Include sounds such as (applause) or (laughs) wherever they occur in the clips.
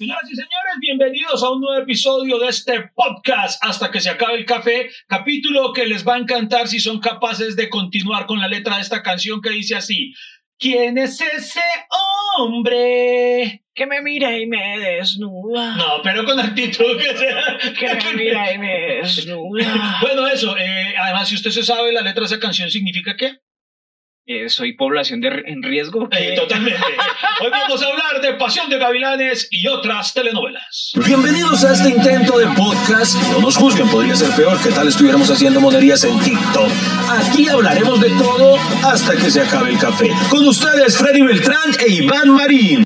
Señoras y señores, bienvenidos a un nuevo episodio de este podcast hasta que se acabe el café, capítulo que les va a encantar si son capaces de continuar con la letra de esta canción que dice así. ¿Quién es ese hombre? Que me mira y me desnuda. No, pero con actitud que sea. Que me mira y me desnuda. Bueno, eso, eh, además, si usted se sabe, la letra de esa canción significa qué? Eh, soy población de, en riesgo. (laughs) Eh, totalmente. Hoy vamos a hablar de Pasión de Gavilanes y otras telenovelas. Bienvenidos a este intento de podcast. No nos juzguen, podría ser peor que tal estuviéramos haciendo monerías en TikTok. Aquí hablaremos de todo hasta que se acabe el café. Con ustedes, Freddy Beltrán e Iván Marín.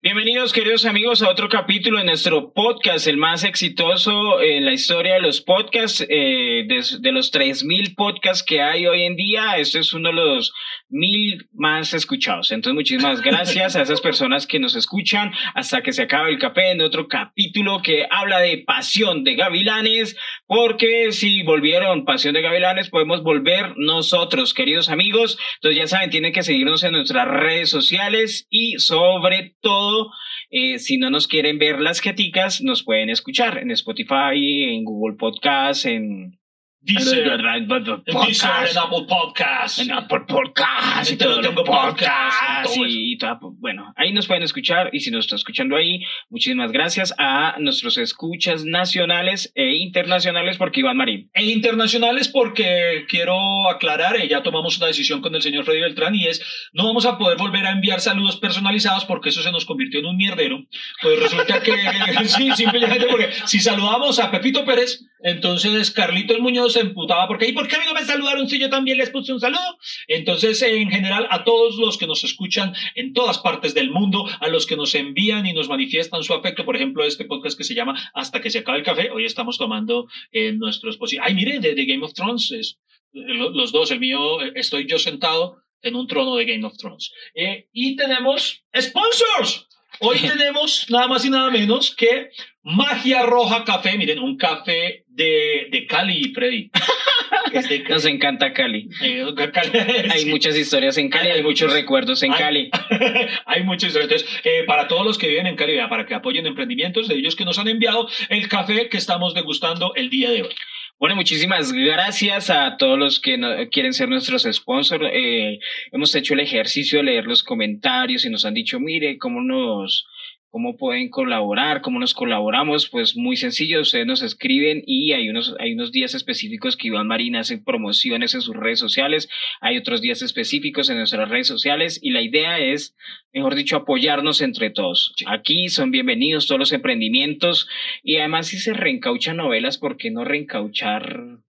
Bienvenidos queridos amigos a otro capítulo de nuestro podcast, el más exitoso en la historia de los podcasts, eh, de, de, los 3.000 podcasts que hay hoy en día, este es uno de los mil más escuchados. Entonces muchísimas gracias a esas personas que nos escuchan hasta que se acabe el café en otro capítulo que habla de pasión de gavilanes, porque si volvieron pasión de gavilanes podemos volver nosotros queridos amigos. Entonces ya saben, tienen que seguirnos en nuestras redes sociales y sobre todo eh, si no nos quieren ver las jeticas, nos pueden escuchar en Spotify, en Google Podcast, en Deezer, en Apple Podcast, en Apple Podcast, en todo tengo podcast, y todo, bueno, ahí nos pueden escuchar y si nos está escuchando ahí, muchísimas gracias a nuestros escuchas nacionales e internacionales porque Iván Marín. E internacionales porque quiero aclarar, eh, ya tomamos una decisión con el señor Freddy Beltrán y es, no vamos a poder volver a enviar saludos personalizados porque eso se nos convirtió en un mierdero. Pues resulta que, (laughs) sí, simplemente porque si saludamos a Pepito Pérez, entonces Carlitos Muñoz se emputaba porque, ¿y por qué a mí no me saludaron si yo también les puse un saludo? Entonces, en general, a todos los que nos escuchan en todas partes del mundo, a los que nos envían y nos manifiestan su afecto, por ejemplo, este podcast que se llama Hasta que se acabe el café, hoy estamos tomando en nuestros... Ay, mire, de, Game of Thrones, es, los dos, el mío, estoy yo sentado en un trono de Game of Thrones. Eh, y tenemos sponsors. Hoy tenemos nada más y nada menos que Magia Roja Café. Miren, un café de, de Cali, Freddy. (laughs) Nos encanta Cali. (laughs) hay muchas historias en Cali, hay, muchos recuerdos en Cali. (laughs) hay muchas historias. Entonces, eh, para todos los que viven en Cali, para que apoyen emprendimientos de ellos que nos han enviado el café que estamos degustando el día de hoy. Bueno, muchísimas gracias a todos los que quieren ser nuestros sponsors. Eh, hemos hecho el ejercicio de leer los comentarios y nos han dicho, mire, cómo nos, ¿Cómo pueden colaborar? ¿Cómo nos colaboramos? Pues muy sencillo, ustedes nos escriben y hay unos, hay unos días específicos que Iván Marín hace promociones en sus redes sociales, hay otros días específicos en nuestras redes sociales y la idea es, mejor dicho, apoyarnos entre todos. Aquí son bienvenidos todos los emprendimientos y además si se reencauchan novelas, ¿por qué no reencauchar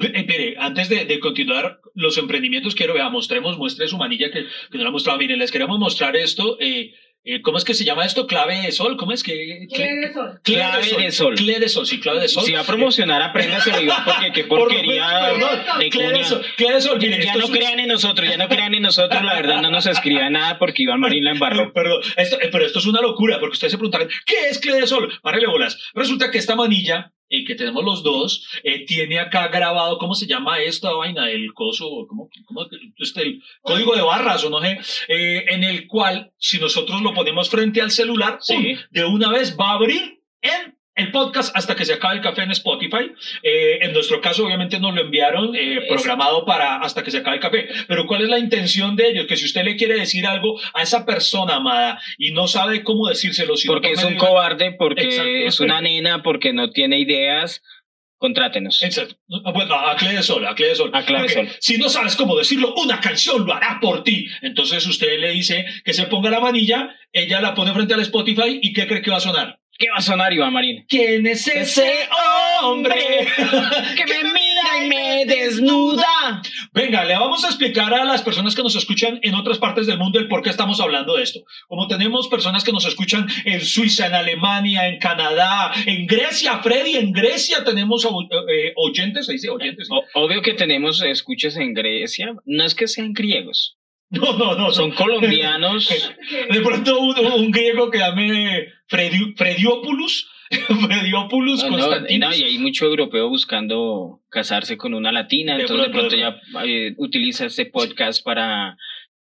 Espere, antes de, de, continuar los emprendimientos, quiero, vea, mostremos, muestre su manilla que, que no la mostrado. Miren, les queremos mostrar esto. Eh, eh, ¿Cómo es que se llama esto? Clave de sol. ¿Cómo es que? Clave de sol. Clave de sol. Clave de sol, sí, clave de sol. Si va a promocionar, apréndaselo, Iván, porque qué (laughs) porquería de clave de sol. Clave de sol. ya no crean en nosotros, ya no crean en nosotros, la verdad no nos escriba nada porque Iván Marín la embarró. (laughs) Perdón, esto, eh, pero esto es una locura, porque ustedes se preguntarán, ¿qué es clave de sol? Párele bolas. Resulta que esta manilla eh, que tenemos los dos, eh, tiene acá grabado, ¿cómo se llama esta vaina? El coso, ¿cómo? cómo este, el código de barras o no sé, eh, en el cual, si nosotros lo ponemos frente al celular, de una vez va a abrir en el podcast hasta que se acabe el café en Spotify. Eh, en nuestro caso, obviamente, nos lo enviaron eh, programado para hasta que se acabe el café. Pero ¿cuál es la intención de ellos? Que si usted le quiere decir algo a esa persona amada y no sabe cómo decírselo, si porque es un cobarde, porque es una nena, porque no tiene ideas. Contrátenos. Exacto. Bueno, a de Sol, a de Sol. A de Sol. Si no sabes cómo decirlo, una canción lo hará por ti. Entonces usted le dice que se ponga la manilla, ella la pone frente al Spotify y ¿qué cree que va a sonar? ¿Qué va a sonar, Iván Marín? ¿Quién es ese hombre que me mira y me desnuda? Venga, le vamos a explicar a las personas que nos escuchan en otras partes del mundo el por qué estamos hablando de esto. Como tenemos personas que nos escuchan en Suiza, en Alemania, en Canadá, en Grecia, Freddy, en Grecia tenemos eh, oyentes, se dice oyentes. Obvio que tenemos escuchas en Grecia, no es que sean griegos. No, no, no. Son colombianos. (laughs) De pronto un, griego que llame Frediopoulos. (laughs) Frediopoulos no, y hay mucho europeo buscando casarse con una latina, entonces de pronto ya eh, utiliza este podcast para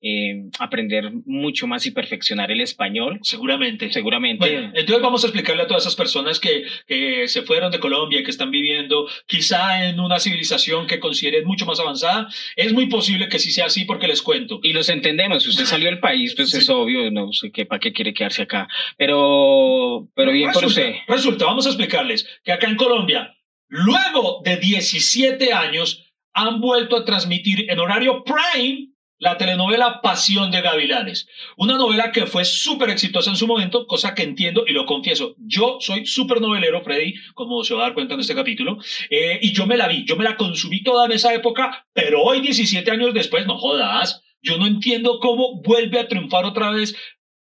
eh, aprender mucho más y perfeccionar el español. Seguramente. Seguramente. Bueno, entonces vamos a explicarle a todas esas personas que, que se fueron de Colombia y que están viviendo quizá en una civilización que consideren mucho más avanzada. Es muy posible que sí sea así porque les cuento. Y los entendemos. Si usted salió del país, pues es obvio, no sé qué, para qué quiere quedarse acá. Pero, pero bien por usted. Resulta, vamos a explicarles que acá en Colombia, luego de 17 años, han vuelto a transmitir en horario prime la telenovela Pasión de Gavilanes. Una novela que fue súper exitosa en su momento, cosa que entiendo y lo confieso. Yo soy súper novelero, Freddy, como se va a dar cuenta en este capítulo, eh, y yo me la vi, yo me la consumí toda en esa época, pero hoy, 17 años después, no jodas, yo no entiendo cómo vuelve a triunfar otra vez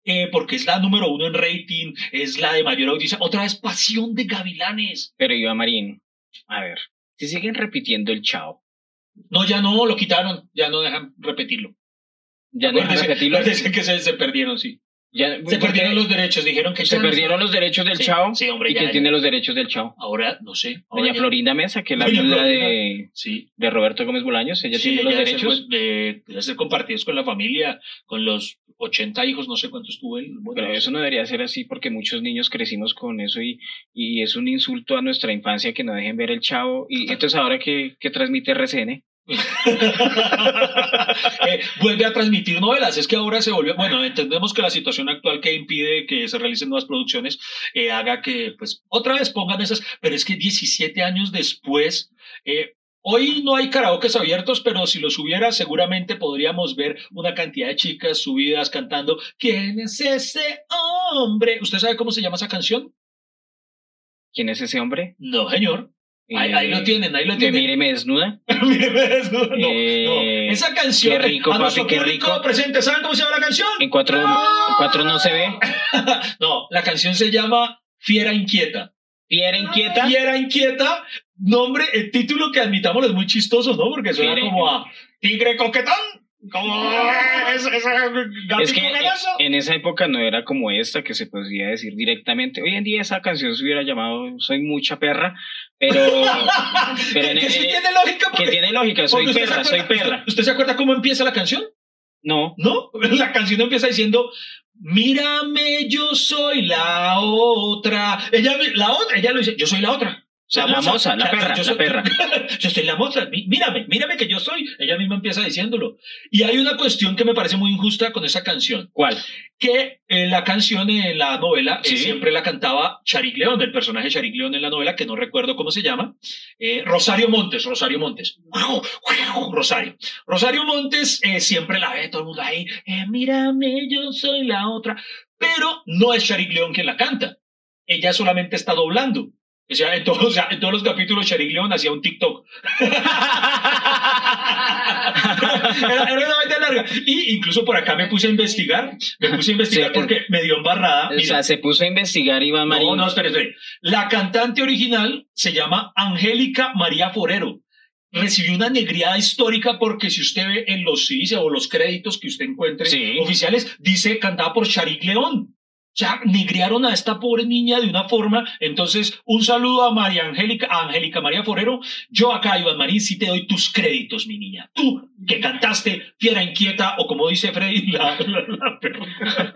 eh, porque es la número uno en rating, es la de mayor audiencia. Otra vez, Pasión de Gavilanes. Pero Iván Marín, a ver, si siguen repitiendo el chao, No, ya no, lo quitaron, ya no dejan repetirlo. ya no dejan repetirlo. acuérdese que se, se perdieron, sí. Ya- Se perdieron los derechos, dijeron que se perdieron los derechos del Sí, chao. sí, hombre, ¿Y ya, quién ya. tiene los derechos del chao? Ahora, no sé. ahora Doña Florinda Mesa, que es la viuda de, Sí. de Roberto Gómez Bolaños, ella tiene los derechos. de, de ser compartidos con la familia, con los 80 hijos, no sé cuántos tuvo él. Bueno, Pero eso no debería ser así porque muchos niños crecimos con eso y, y es un insulto a nuestra infancia que no dejen ver el chavo. Y entonces ahora que, que transmite RCN, Eh, vuelve a transmitir novelas. Es que ahora se volvió. Bueno, entendemos que la situación actual que impide que se realicen nuevas producciones eh, haga que, pues, otra vez pongan esas. Pero es que 17 años después. eh, Hoy no hay karaokes abiertos, pero si los hubiera, seguramente podríamos ver una cantidad de chicas subidas cantando ¿Quién es ese hombre? ¿Usted sabe cómo se llama esa canción? ¿quién es ese hombre? No, señor. Ahí, Eh, ahí lo tienen, ahí lo tienen. mire y me desnuda. (laughs) Míreme eso. No, no. Eh, Esa canción. qué rico, a papi, qué rico. presente, ¿saben cómo se llama la canción? En cuatro, en cuatro no se ve. (laughs) No, la canción se llama Fiera Inquieta. Fiera inquieta. Fiera Inquieta, nombre, el título que admitamos es muy chistoso, ¿no? Porque suena Fiera como a Tigre Coquetón. Como (laughs) esa, esa Es que ganazo. en esa época no era como esta que se podía decir directamente. Hoy en día esa canción se hubiera llamado Soy mucha perra, pero, (laughs) pero en- que sí eh, tiene lógica. que Porque, tiene lógica, soy perra, soy perra. ¿Usted se acuerda cómo empieza la canción? No, ¿No? (laughs) La canción empieza diciendo, mírame, yo soy la otra. Ella, la otra, ella lo dice, yo soy la otra. La moza, la o sea, perra, yo la soy- perra. (laughs) yo soy la moza, mí- mírame, mírame que yo soy. Ella misma empieza diciéndolo. Y hay una cuestión que me parece muy injusta con esa canción, ¿cuál? que en la canción, en la novela, eh, siempre la cantaba Charik León, el personaje Charik León en la novela, que no recuerdo cómo se llama, eh, Rosario Montes, Rosario Montes, Rosario. Rosario Montes eh, siempre la ve todo el mundo ahí, eh, mírame, yo soy la otra, pero no es Charik León quien la canta, ella solamente está doblando. O sea, en todos, o sea, en todos los capítulos Charik León hacía un TikTok. (laughs) era, era una vaina larga. Y incluso por acá me puse a investigar, me puse a investigar Sí, porque me dio embarrada. O Mira, sea, se puso a investigar Iván Marín. no, no, espere, espere. La cantante original se llama Angélica María Forero. Recibió una negriada histórica porque si usted ve en los CDs o los créditos que usted encuentre Sí. oficiales, dice cantada por Charik León. O sea, negrearon a esta pobre niña de una forma. Entonces, un saludo a María Angélica, a Angélica María Forero. Yo acá, Iván Marín, sí te doy tus créditos, mi niña. Tú, que cantaste Fiera Inquieta, o como dice Freddy, la, la, la perra.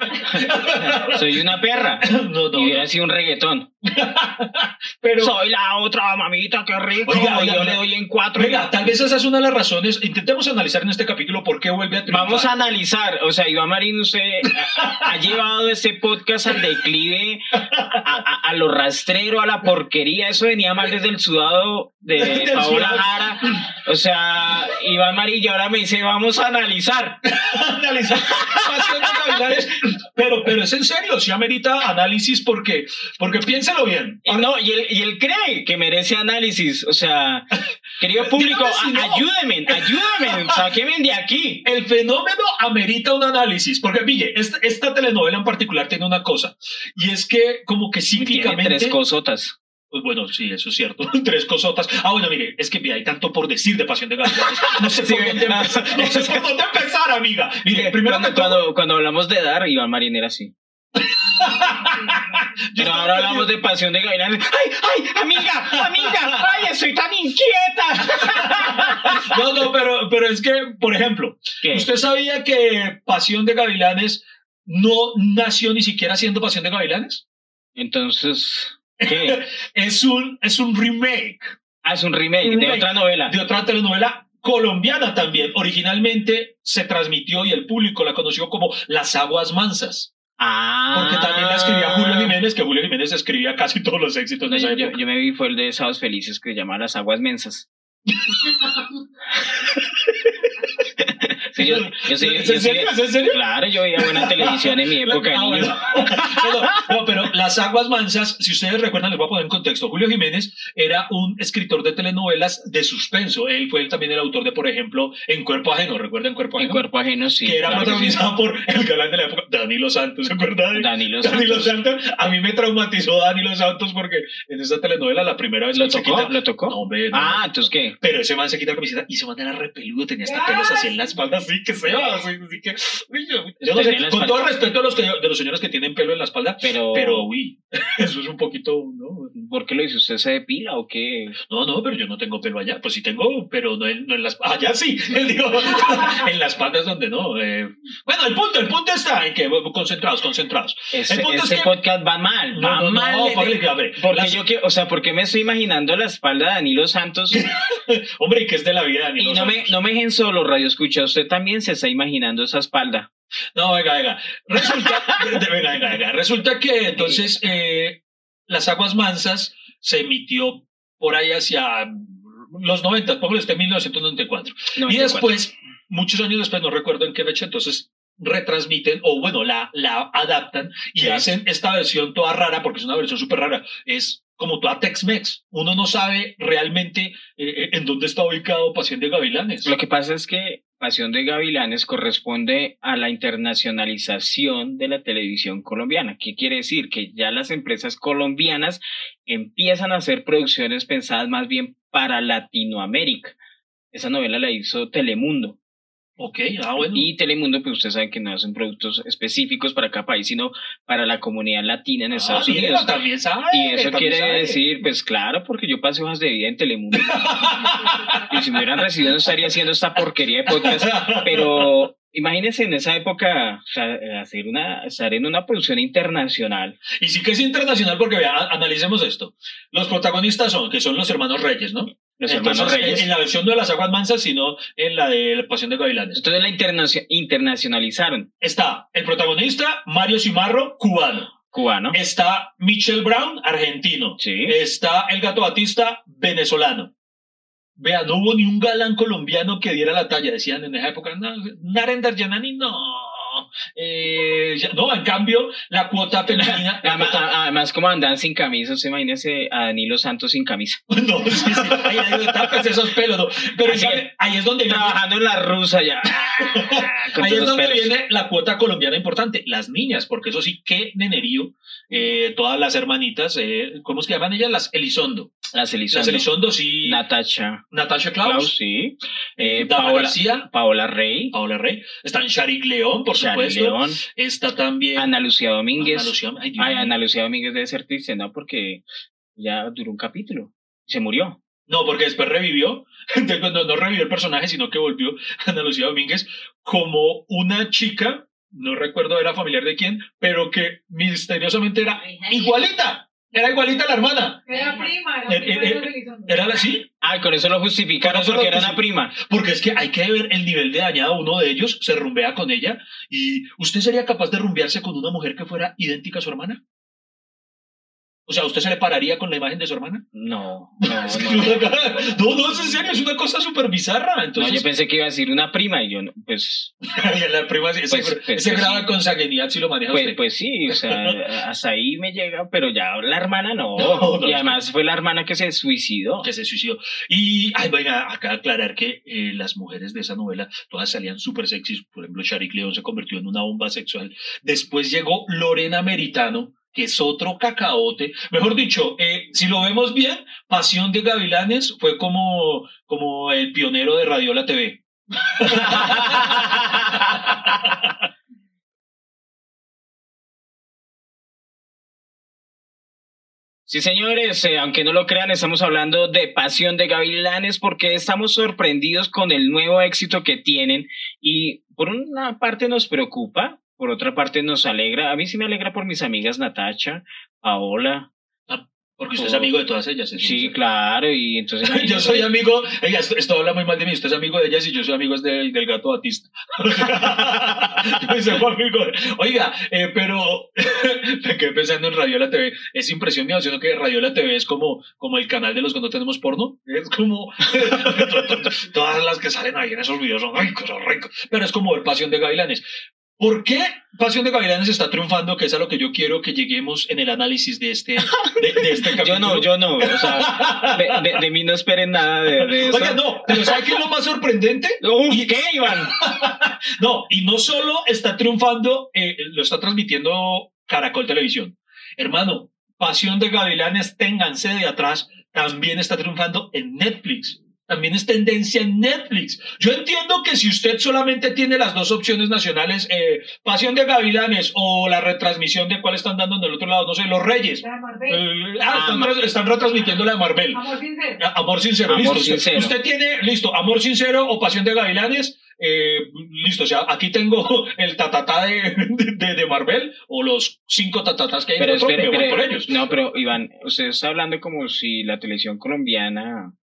(laughs) Soy una perra. (laughs) No, no, y hubiera no. sido un reggaetón. (laughs) Pero, Soy la otra mamita, qué rico. Oiga, y yo le doy en cuatro. Venga, tal vez esa es una de las razones. Intentemos analizar en este capítulo por qué vuelve a triunfar. Vamos a analizar, o sea, Iván Marín, usted ha, ha llevado este podcast al declive, a, a- a lo rastrero, a la porquería. Eso venía mal desde el sudado de (laughs) Paola. Jara. O sea, Iván Marín, y ahora me dice, vamos a analizar. (laughs) analizar Pasión de Gavilanes. Pero, pero es en serio, sí amerita análisis porque, porque bien. Y no, y él, y él cree que merece análisis. O sea, (laughs) querido público, si no. ayúdenme, ayúdenme, sáquenme de aquí. (laughs) El fenómeno amerita un análisis, porque mire, esta, esta telenovela en particular tiene una cosa, y es que como que Tiene cíclicamente... tres cosotas. Pues bueno, sí, eso es cierto. (laughs) Tres cosotas. Ah, bueno, mire, es que mira, hay tanto por decir de Pasión de Gavilanes. No sé Sí, por dónde empezar. No sé por dónde empezar, amiga. Mire, primero cuando, que todo, cuando, cuando hablamos de dar, Iván Marín era así. yo (laughs) Pero ahora hablamos de pasión de gavilanes. ¡Ay, ay, amiga, amiga! ¡Ay, estoy tan inquieta! (laughs) No, no, pero, pero es que, por ejemplo, ¿Qué? ¿usted sabía que Pasión de Gavilanes no nació ni siquiera siendo Pasión de Gavilanes? Entonces, ¿qué? (laughs) Es un, es un remake Ah, es un remake, Un de remake otra novela. de otra telenovela colombiana también. Originalmente se transmitió y el público la conoció como Las Aguas Mansas, Ah. porque también la escribía Julio Jiménez, que Julio Jiménez escribía casi todos los éxitos No, de esa yo, época. yo me vi fue el de Sábados Felices que se llama Las Aguas Mensas. (laughs) Sí, yo, yo sí- ¿Es yo en serio? ¿Es en serio? Claro, yo veía buena televisión en mi época de niño. (laughs) bueno. no, no, pero Las Aguas Mansas, si ustedes recuerdan, les voy a poner en contexto. Julio Jiménez era un escritor de telenovelas de suspenso. Él fue también el autor de, por ejemplo, En Cuerpo Ajeno. ¿Recuerdan Cuerpo En Ajeno? cuerpo ajeno, sí. que era claro que sí. protagonizado por el galán de la época, Danilo Santos. ¿Se acuerdan? de Danilo Danilo Santos. Santos. A mí me traumatizó Danilo Santos porque en esa telenovela la primera vez ¿Lo que se tocó? quita- ¿Lo tocó? No, hombre, no. Ah, entonces qué. Pero ese man se quita la camiseta y ese man era repeludo, tenía hasta pelos así en la espalda, así que se va, así, así que... uy, yo, yo no sé, con espalda. todo respeto a los que, de los señores que tienen pelo en la espalda, Pero, pero uy, (laughs) eso es un poquito, ¿no? ¿por qué lo hizo? ¿Usted se depila o qué? No, no, pero yo no tengo pelo allá, pues sí tengo, pero no en, no en las... Allá sí, (laughs) digo, (laughs) en las espaldas donde no. eh. Bueno, el punto, el punto está en que, concentrados, concentrados. Ese, El punto es ese que- podcast va mal, No, va no, no, mal. de- porque, a ver, porque las- yo que, o sea, ¿por qué me estoy imaginando la espalda de Danilo Santos? Hombre, ¿y qué es de la vida, y Danilo no me, Santos? no me dejen solo, Radio Escucha. Usted también se está imaginando esa espalda. No, venga, venga. Resulta, venga, venga, venga. Resulta que entonces eh, Las Aguas Mansas se emitió por ahí hacia los 90, póngale usted 1994. Y 94. después, muchos años después, no recuerdo en qué fecha, entonces retransmiten o bueno, la, la adaptan y Sí. hacen esta versión toda rara, porque es una versión súper rara. Es como toda Tex-Mex. Uno no sabe realmente eh, en dónde está ubicado Pasión de Gavilanes. Lo que pasa es que Pasión de Gavilanes corresponde a la internacionalización de la televisión colombiana. ¿Qué quiere decir? Que ya las empresas colombianas empiezan a hacer producciones pensadas más bien para Latinoamérica. Esa novela la hizo Telemundo. Ok, ah, bueno. Y Telemundo, pues ustedes saben que no hacen productos específicos para cada país, sino para la comunidad latina en Ah, Estados mira, Unidos. también sabe, Y eso quiere sabe. decir, pues claro, porque yo pasé hojas de vida en Telemundo. y si me hubieran recibido no estaría haciendo esta porquería de podcast. Pero imagínense en esa época, o sea, hacer una, estar en una producción internacional. Y sí que es internacional porque, vea, analicemos esto. Los protagonistas son, que son los hermanos Reyes, ¿no? Los Entonces, Reyes. En, la versión no de las aguas mansas, sino en la de la Pasión de Gavilanes. Entonces la internacio- internacionalizaron. Está el protagonista, Mario Cimarro, cubano. Cubano. Está Michelle Brown, argentino. Sí. Está el gato Batista, venezolano. Vea, no hubo ni un galán colombiano que diera la talla. Decían en esa época, no, Narendra Yanani, no. Eh, no, en cambio, la cuota femenina. (laughs) la Además, cuota- además, como andan sin camisa, usted imagínese a Danilo Santos sin camisa. (laughs) No, sí, sí. Ahí, ahí, tápese esos pelos. no. Pero ¿sabe? ahí es donde viene, Trabajando en la rusa ya. (laughs) Con ahí es donde pelos. viene la cuota colombiana importante, las niñas, porque eso sí, qué nenerío. eh, todas las hermanitas, eh, ¿cómo es que llaman ellas? Las Elizondo. Las Elizondo. Las Elizondo, sí. Natasha. Natasha Klaus, Klaus, sí. Eh, Dana Paola, García, Paola Rey. Paola Rey. Están Sharik León, por supuesto. León. Está también Ana Lucía Domínguez. Ana Lucía, ay, Dios Ay, mío. Ana Lucía Domínguez debe ser triste, ¿no? Porque ya duró un capítulo. Se murió. No, porque después revivió, (laughs) no, no revivió el personaje, sino que volvió (laughs) Ana Lucía Domínguez como una chica, no recuerdo era familiar de quién, pero que misteriosamente era igualita, era igualita a la hermana. Era prima, Eh, era prima eh, de los Elizondo. Era así, Ay, con eso lo justificaron eso porque lo era una prima. porque es que hay que ver el nivel de dañado. Uno de ellos se rumbea con ella y ¿usted sería capaz de rumbearse con una mujer que fuera idéntica a su hermana? O sea, ¿usted se le pararía con la imagen de su hermana? No, (laughs) no, no. no, no, es en serio, es una cosa súper bizarra. No, yo pensé que iba a decir una prima y yo, no, pues, (laughs) la prima, sí, ese, Pues- pues- ese pues grado sí. de consanguinidad si lo maneja pues, usted. pues sí, o sea, (laughs) hasta ahí me llega, pero ya la hermana no, y además fue la hermana que se suicidó. que se suicidó. Y, ay, venga, acá aclarar que eh, las mujeres de esa novela todas salían súper sexys. Por ejemplo, Sharik León se convirtió en una bomba sexual. Después llegó Lorena Meritano, que es otro cacaote. Mejor dicho, eh, si lo vemos bien, Pasión de Gavilanes fue como, como el pionero de Radiola TV. (laughs) Sí, señores, eh, aunque no lo crean, estamos hablando de Pasión de Gavilanes porque estamos sorprendidos con el nuevo éxito que tienen y por una parte nos preocupa, por otra parte nos alegra. A mí sí me alegra por mis amigas Natacha, Paola, porque usted es amigo de todas ellas. Sí, claro, y entonces... (laughs) yo soy amigo, ella, esto habla muy mal de mí, usted es amigo de ellas y yo soy amigo del, del gato Batista. (laughs) Oiga, eh, pero (laughs) me quedé pensando en Radiola TV. Es impresión mía, sino que Radiola TV es como, como el canal de los que no tenemos porno. Es como todas las que salen ahí en esos videos son ricos, ricos. Pero es como ver Pasión de Gavilanes. ¿Por qué Pasión de Gavilanes está triunfando? Que es a lo que yo quiero que lleguemos en el análisis de este, de, este capítulo. (laughs) yo no, yo no. O sea, de, mí no esperen nada de, eso. Oiga, no, pero ¿sabe qué es lo más sorprendente? ¿Y ¿Qué, Iván? (laughs) no, y no solo está triunfando, eh, lo está transmitiendo Caracol Televisión. Hermano, Pasión de Gavilanes, ténganse de atrás, también está triunfando en Netflix también es tendencia en Netflix. Yo entiendo que si usted solamente tiene las dos opciones nacionales, eh, Pasión de Gavilanes o la retransmisión de cuál están dando en el otro lado, no sé, Los Reyes. La de Marvel. Eh, ah, ah están, retransmitiendo la de Marvel. Amor sincero. Ah, amor sincero, listo. Usted, tiene, listo, Amor sincero o Pasión de Gavilanes. Eh, listo, o sea, aquí tengo (laughs) el tatatá de, de, Marvel o los cinco tatatas que hay pero, espere, por ellos. No, pero Iván, usted está hablando como si la televisión colombiana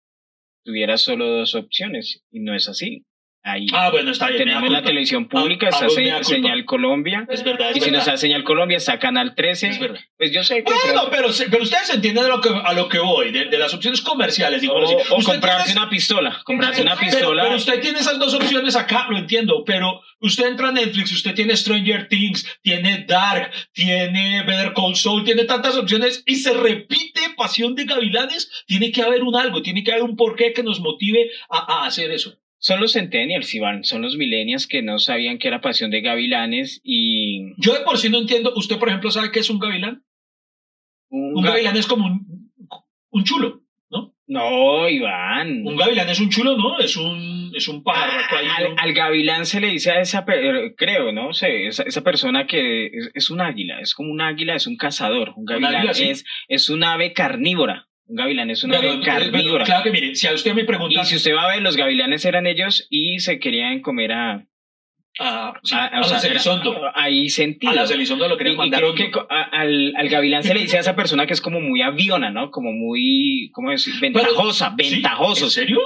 tuviera solo dos opciones y no es así. Ahí ah, bueno, está bien. Tenemos la televisión pública, está Señal Colombia. Es verdad. y si no está Señal Colombia, está Canal 13. Es verdad. Pues yo sé que. Bueno, pero, pero ustedes entienden a lo que, a lo que voy, de, las opciones comerciales. Digo, o, comprarse una pistola. Comprarse una pistola. Pero, usted tiene esas dos opciones acá, lo entiendo. Pero usted entra a Netflix, usted tiene Stranger Things, tiene Dark, tiene Better Call Saul, tiene tantas opciones y se repite Pasión de Gavilanes. Tiene que haber un algo, tiene que haber un porqué que nos motive a, a hacer eso. Son los centennials, Iván, son los millennials que no sabían que era pasión de gavilanes y... Yo de por sí no entiendo, ¿usted por ejemplo sabe qué es un gavilán? Un, gavilán es como un, un chulo, ¿no? No, Iván. Un gavilán es un chulo, ¿no? Es un, es un pájaro. Al, al, gavilán se le dice a esa, creo, ¿no? sé esa, esa, persona que es, un águila, es como un águila, es un cazador. Un gavilán es, es un ave carnívora. Un gavilán es una carnívora. Claro que mire, si a usted me pregunta. Y si usted va a ver, los gavilanes eran ellos y se querían comer a. a, a, la Celizondo. Ahí sentido. A la Celizondo lo querían y, mandar. creo que al, al gavilán se le dice a esa persona que es como muy aviona, ¿no? Como muy, ¿cómo decir? Ventajosa, ventajoso. ¿En serio?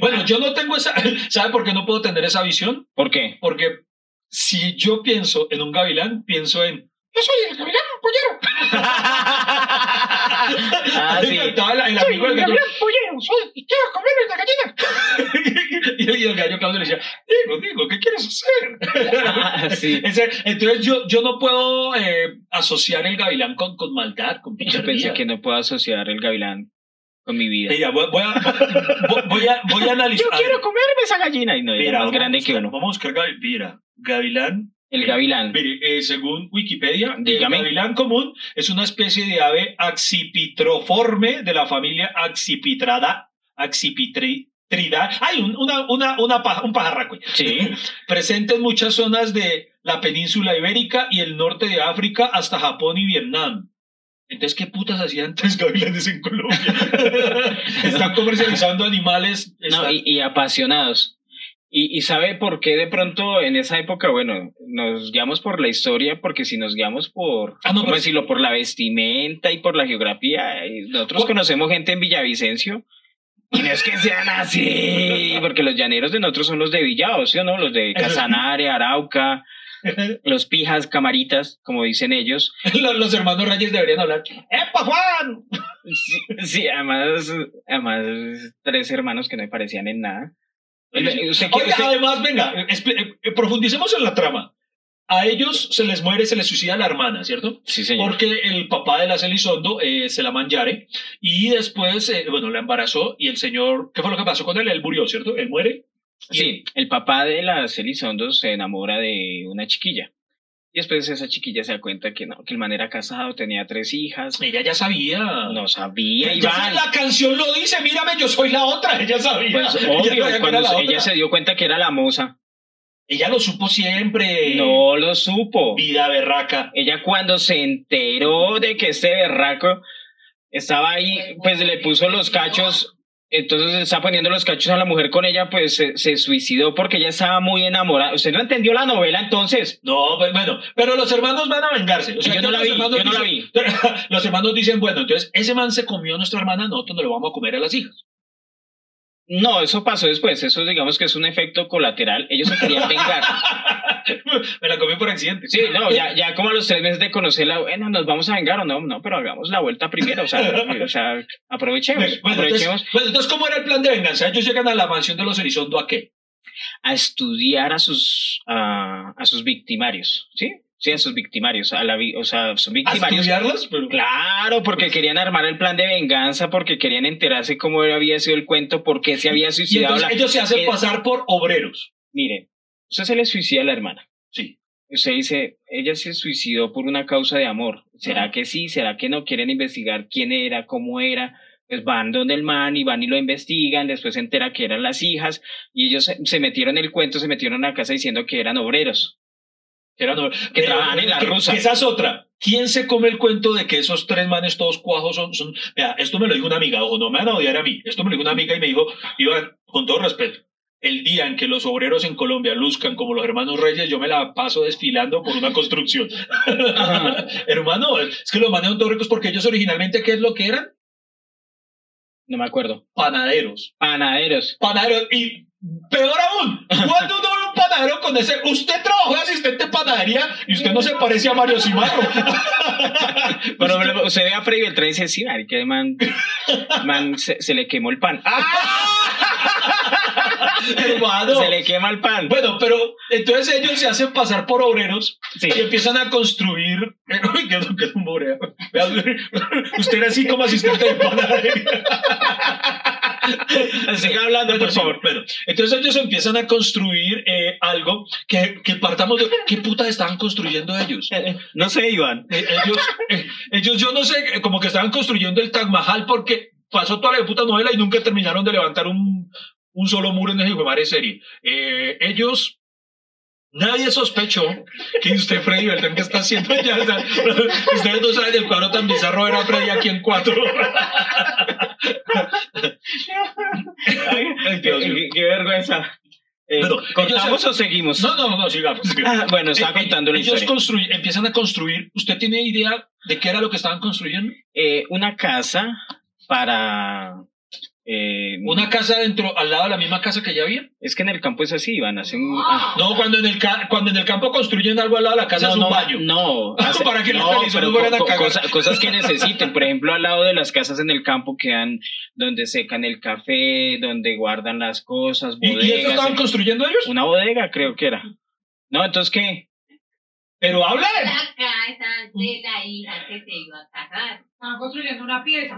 bueno, yo no tengo esa. (laughs) ¿Sabe por qué no puedo tener esa visión? ¿Por qué? Porque si yo pienso en un gavilán, pienso en. Yo soy el gavilán pollero. Ah, sí. el, amigo del gallo. Pollero, soy, y quiero comer la gallina. (laughs) y, el gallo Claudio le decía, digo, digo, ¿qué quieres hacer? Ah, sí. (laughs) Entonces yo, yo no puedo eh, asociar el gavilán con, con maldad, con. Yo pensé que no puedo asociar el gavilán con mi vida. Mira, voy, voy, a, voy, a, voy a (laughs) analizar. Yo quiero comerme esa gallina y no, es más grande que uno. Vamos a buscar Mira, gavilán el gavilán. Mire, eh, según Wikipedia, el gavilán común es una especie de ave accipitroforme de la familia Accipitrada, accipitrida. Hay un, una, una, un pajarraco. Sí. (laughs) Presente en muchas zonas de la península ibérica y el norte de África hasta Japón y Vietnam. Entonces, ¿qué putas hacían antes gavilanes en Colombia? (laughs) Están comercializando animales. No, y apasionados. Y, sabe por qué de pronto en esa época, bueno, nos guiamos por la historia, porque si nos guiamos por, ah, ¿cómo decirlo? Por la vestimenta y por la geografía, eh, nosotros conocemos gente en Villavicencio, y no es que sean así, (laughs) porque los llaneros de nosotros son los de Villao, ¿sí o no? Los de Casanare, Arauca, (laughs) los pijas, camaritas, como dicen ellos. los, hermanos Reyes deberían hablar. ¡Epa, Juan! Sí, sí, además, además, tres hermanos que no me parecían en nada. Oiga, además, venga, eh, eh, profundicemos en la trama. A ellos se les muere, se les suicida la hermana, ¿cierto? Sí, señor. Porque el papá de la Celizondo eh, se la manjare y después, bueno, la embarazó y el señor, ¿qué fue lo que pasó con él? Él murió, ¿cierto? Él muere. Sí, el papá de la Celizondo se enamora de una chiquilla. Y después esa chiquilla se da cuenta que no, que el man era casado, tenía tres hijas. Ella ya sabía. No sabía. Ella la canción lo dice, mírame, yo soy la otra. Ella sabía. Pues obvio, ella cuando ella se dio cuenta que era la moza. Ella lo supo siempre. No lo supo. Vida berraca. Ella cuando se enteró de que este berraco estaba ahí, pues le puso los cachos, entonces está poniendo los cachos a la mujer con ella, pues se, se suicidó porque ella estaba muy enamorada. ¿Usted no entendió la novela entonces? No, pues, bueno, pero los hermanos van a vengarse. O sea, Yo no la vi, no la (laughs) Los hermanos dicen, bueno, entonces ese man se comió a nuestra hermana, nosotros no le vamos a comer a las hijas. No, eso pasó después, eso digamos que es un efecto colateral, ellos se querían vengar. (laughs) Me la comí por accidente. Sí, no, ya, ya como a los tres meses de conocerla, bueno, nos vamos a vengar o no, no, pero hagamos la vuelta primero, o sea, o sea aprovechemos, (laughs) Bueno, aprovechemos entonces, bueno, entonces, ¿cómo era el plan de venganza? Ellos llegan a la mansión de los Elizondo a qué? a estudiar a sus, a, a sus victimarios, ¿sí? Sí, a sus victimarios, a la, vi- o sea, son ¿A victimarios. Pero, Claro, porque querían armar el plan de venganza, porque querían enterarse cómo había sido el cuento, por qué se había y suicidado entonces la... ellos se hacen eh, pasar por obreros. Mire, usted se le suicida a la hermana. Sí. Usted dice, ella se suicidó por una causa de amor. ¿Será que sí? ¿Será que no? Quieren investigar quién era, cómo era. Pues van donde el man y van y lo investigan. Después se entera que eran las hijas. Y ellos se, metieron en el cuento, se metieron a la casa diciendo que eran obreros. Eran- Que trabajan en la rusa. esa es otra. ¿Quién se come el cuento de que esos tres manes todos cuajos son, son... Vea, esto me lo dijo una amiga, ojo, no me van a odiar a mí. Esto me lo dijo una amiga y me dijo, Iván, con todo respeto, el día en que los obreros en Colombia luzcan como los hermanos Reyes, yo me la paso desfilando por una construcción. (laughs) Hermano, es que los manes son todos ricos porque ellos originalmente, ¿qué es lo que eran? No me acuerdo. Panaderos. Panaderos. Panaderos. Y peor aún, cuando uno ve un panadero con ese, usted trabajó de asistente de panadería y usted no se parece a Mario Cimarro. (laughs) Bueno, pero usted ve a Freddy Beltrán y dice, sí, el man, man se, se le quemó el pan. (laughs) (laughs) Hermano. Se le quema el pan. Bueno, pero entonces ellos se hacen pasar por obreros Sí. y empiezan a construir. Uy, ¿qué es lo que es un obrero? Usted era así como asistente de panadería. (laughs) Siga hablando, Bueno, por sí, favor. bueno, entonces ellos empiezan a construir eh, algo que, que partamos de. ¿Qué puta estaban construyendo ellos? No sé, Iván. Eh, ellos, eh, ellos, yo no sé, eh, como que estaban construyendo el Taj Mahal porque pasó toda la puta novela y nunca terminaron de levantar un, un solo muro en esa hijo de madre serie. Eh, ellos, nadie sospechó que usted, Freddy Beltrán, que está haciendo ya. o sea, (laughs) ustedes no saben el cuadro tan bizarro era Freddy aquí en cuatro. Ay, qué, qué vergüenza. Eh, ¿Cortamos ellos- o seguimos? No, no, no, sigamos. Ah, bueno, estaba Eh, contando la ellos historia. empiezan a construir. ¿Usted tiene idea de qué era lo que estaban construyendo? Eh, una casa para... eh, Una casa dentro, al lado de la misma casa que ya había. Es que en el campo es así, Iván. Hacen, ah, No, cuando en el, ca- cuando en el campo construyen algo al lado de la casa es un no, baño. no, (laughs) hace- Para que los no, televisores pero no co- co- cagar. cosa- cosas que necesiten. Por ejemplo, al lado de las casas en el campo quedan donde secan el café, donde guardan las cosas, ¿Y, y eso bodegas. estaban construyendo ellos? Una bodega, creo que era. No, entonces, ¿qué? Pero hablen. La casa de la hija que se iba a casar. Estaban construyendo una pieza.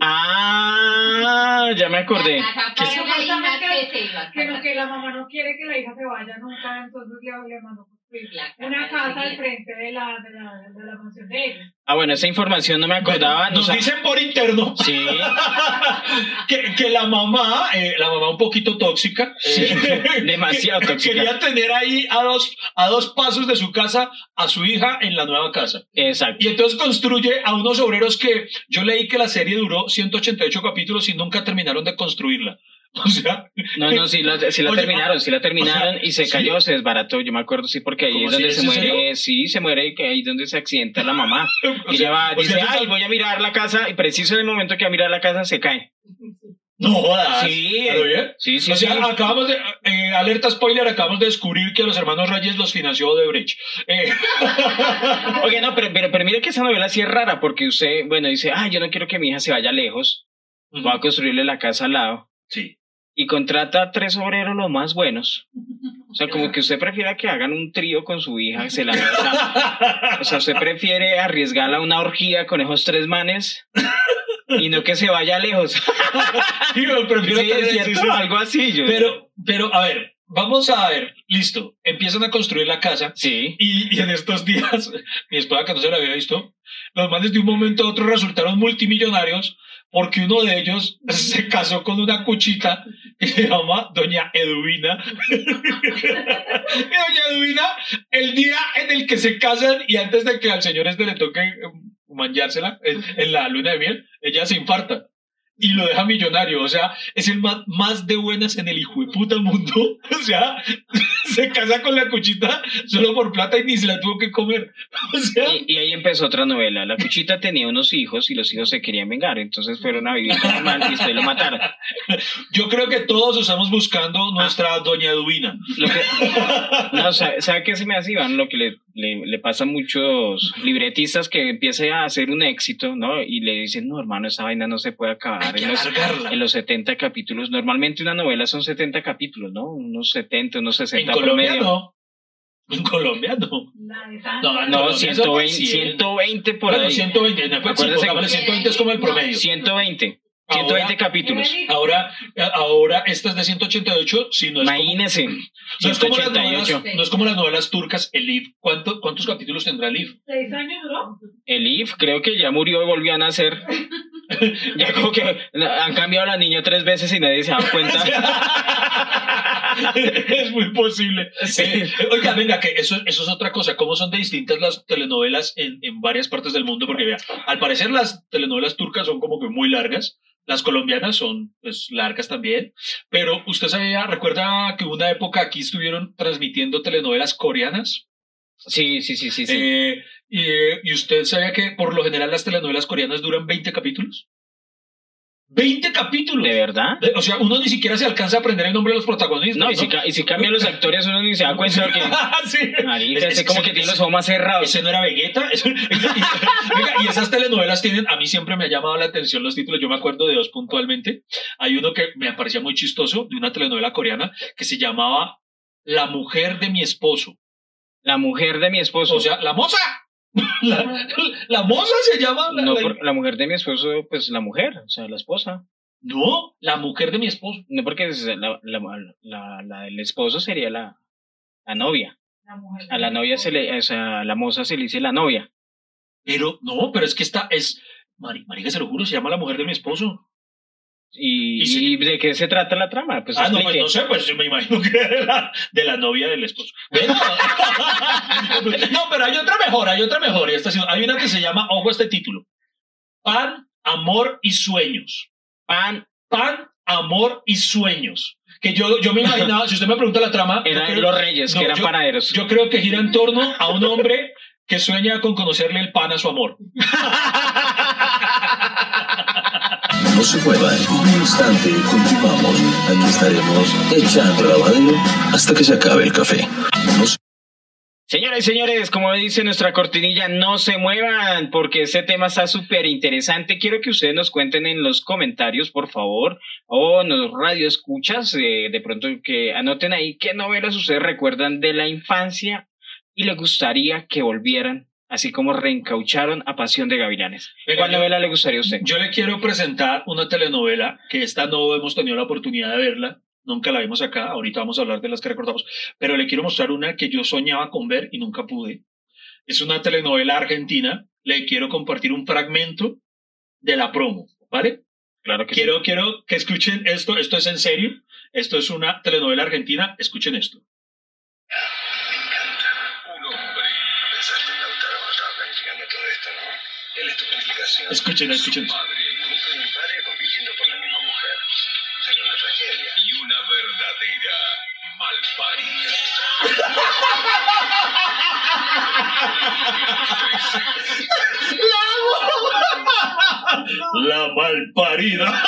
Ah, ya me acordé. La casa Que para la hija supuestamente que se iba a Que, no, casar. que la mamá no quiere que la hija se vaya nunca, entonces le, le mandó una casa al frente de la, de la, de la mansión de ellos. Ah, bueno, esa información no me acordaba. Nos o sea, dicen por interno Sí, (laughs) que, que la mamá, eh, la mamá un poquito tóxica, Sí, eh, demasiado (laughs) tóxica. Quería tener ahí a dos, a dos pasos de su casa a su hija en la nueva casa. exacto. Y entonces construye a unos obreros que yo leí que la serie duró 188 capítulos y nunca terminaron de construirla. (laughs) O sea, No, no, sí la, sí la Oye, terminaron, sí la terminaron o sea, y se ¿sí? cayó, se desbarató. Yo me acuerdo, sí, porque ahí ¿Cómo es donde se ¿Es en muere, sí, se muere y que ahí es donde se accidenta la mamá. (laughs) o Y sea, ella va, dice, ay, voy a mirar la casa, y preciso en el momento que va a mirar la casa se cae. no jodas. Sí, ¿Pero bien? Sí, sí, o sea, sí. acabamos de, eh, alerta spoiler, acabamos de descubrir que los hermanos Reyes los financió Odebrecht. Eh, (laughs) Oye, no, pero, pero, pero mire que esa novela sí es rara, porque usted, bueno, dice, ay, yo no quiero que mi hija se vaya lejos, voy a construirle la casa al lado. sí. Y contrata a tres obreros los más buenos. O sea, como que usted prefiera que hagan un trío con su hija, que se la sea, o sea, usted prefiere arriesgarla a una orgía con esos tres manes y no que se vaya lejos. (laughs) Sí, yo prefiero Sí, es cierto, sí, algo así. Yo, Pero, pero, a ver, vamos a ver, listo, empiezan a construir la casa sí. y, y en estos días, (laughs) mi esposa que no se la había visto, los manes de un momento a otro resultaron multimillonarios porque uno de ellos (laughs) se casó con una cuchita que se llama Doña Edwina. (laughs) y Doña Edwina, el día en el que se casan y antes de que al señor este le toque, eh, manjársela en, en la luna de miel, ella se infarta y lo deja millonario. O sea, es el más, más de buenas en el hijo de puta mundo. (laughs) O sea, (laughs) se casa con la cuchita solo por plata y ni se la tuvo que comer. (laughs) O sea, Y, y ahí empezó otra novela. La cuchita tenía unos hijos y los hijos se querían vengar, entonces fueron a vivir con el man y después lo mataron. yo creo que todos estamos buscando nuestra doña Dubina. Lo que, no, ¿sabe, sabe qué se me hace, Iván? Lo que le, le, le pasa a muchos libretistas que empieza a hacer un éxito, ¿no? Y le dicen, no, hermano, esa vaina no se puede acabar. En, los, alargarla. en los 70 capítulos. Normalmente una novela son 70 capítulos, ¿no? Unos 70, unos En 60 Colombia promedio. no. En Colombia no. La de No, no, No, Colombia eso fue 120, 100. 120 por Bueno, ahí. 120. no, pues, sí, Acuérdese pongámosle que- 120 es como el promedio. 120. Ahora- 120 capítulos. Ahora, ahora esta es de 188, si no es como, Imagínese. no es como las 188. novelas, no es como las novelas turcas, el IF. ¿Cuánto, ¿Cuántos capítulos tendrá el IF? ¿Seis años duró? El IF creo que ya murió y volvió a nacer. (laughs) ya como que han cambiado a la niña tres veces y nadie se da cuenta. (laughs) es muy posible. Sí. Eh, oiga, venga, que eso, eso es otra cosa. ¿Cómo son de distintas las telenovelas en, en varias partes del mundo? Porque vea, al parecer las telenovelas turcas son como que muy largas. Las colombianas son pues, largas también. Pero usted sabía, recuerda que una época aquí estuvieron transmitiendo telenovelas coreanas. Sí, sí, sí, sí. sí. Eh, y, y usted sabía que por lo general las telenovelas coreanas duran 20 capítulos. 20 capítulos. ¿De verdad? De- O sea, uno ni siquiera se alcanza a aprender el nombre de los protagonistas. No, y si, ca- y si cambian los actores uno ni se da cuenta de que... (laughs) sí. Marica, Es- como ese- que tiene los ojos más cerrados. Ese no era Vegeta. (laughs) Eso- Venga, y esas telenovelas tienen, a mí siempre me ha llamado la atención los títulos, yo me acuerdo de dos puntualmente. Hay uno que me parecía muy chistoso, de una telenovela coreana, que se llamaba La mujer de mi esposo. La mujer de mi esposo. O sea, la moza. La, la moza se llama. La, no, la- por- la mujer de mi esposo, pues la mujer, o sea, la esposa. no, la mujer de mi esposo. No porque es la, la, la, la del esposo sería la, la novia. La mujer. A la novia se le, o sea, a la moza se le dice la novia. Pero no, pero es que esta es. Mari- Marica, se lo juro, se llama la mujer de mi esposo. ¿Y, Y si- y de qué se trata la trama? Pues ah, no, pues no sé, pues yo me imagino que de la, de la novia del esposo. Bueno. (laughs) no, pero hay otra mejor, hay otra mejor. esta hay una que se llama, ojo este título: Pan, Amor y Sueños. Pan Pan, Amor y Sueños. Que yo, yo me imaginaba, si usted me pregunta la trama. eran creo- los reyes, no, que eran yo- panaderos. Yo creo que gira en torno a un hombre que sueña con conocerle el pan a su amor. (laughs) No se muevan. Un instante, continuamos. Aquí estaremos echando lavadero hasta que se acabe el café. No se Señoras y señores, como dice nuestra cortinilla, no se muevan porque este tema está súper interesante. Quiero que ustedes nos cuenten en los comentarios, por favor, o en los radioescuchas, eh, de pronto que anoten ahí qué novelas ustedes recuerdan de la infancia y les gustaría que volvieran, así como reencaucharon a Pasión de Gavilanes. Venga, ¿Cuál yo- novela le gustaría a usted? Yo le quiero presentar una telenovela que esta no hemos tenido la oportunidad de verla, nunca la vimos acá, ahorita vamos a hablar de las que recordamos, pero le quiero mostrar una que yo soñaba con ver y nunca pude. Es una telenovela argentina, le quiero compartir un fragmento de la promo, ¿vale? Claro que sí. Quiero, quiero que escuchen esto, esto es en serio, esto es una telenovela argentina, escuchen esto. Él es tu complicación. Escuchen, escuchen esto. Madre, mi hijo y mi padre compitiendo por la misma mujer. Sería una tragedia. Y una verdadera malparida. La malparida.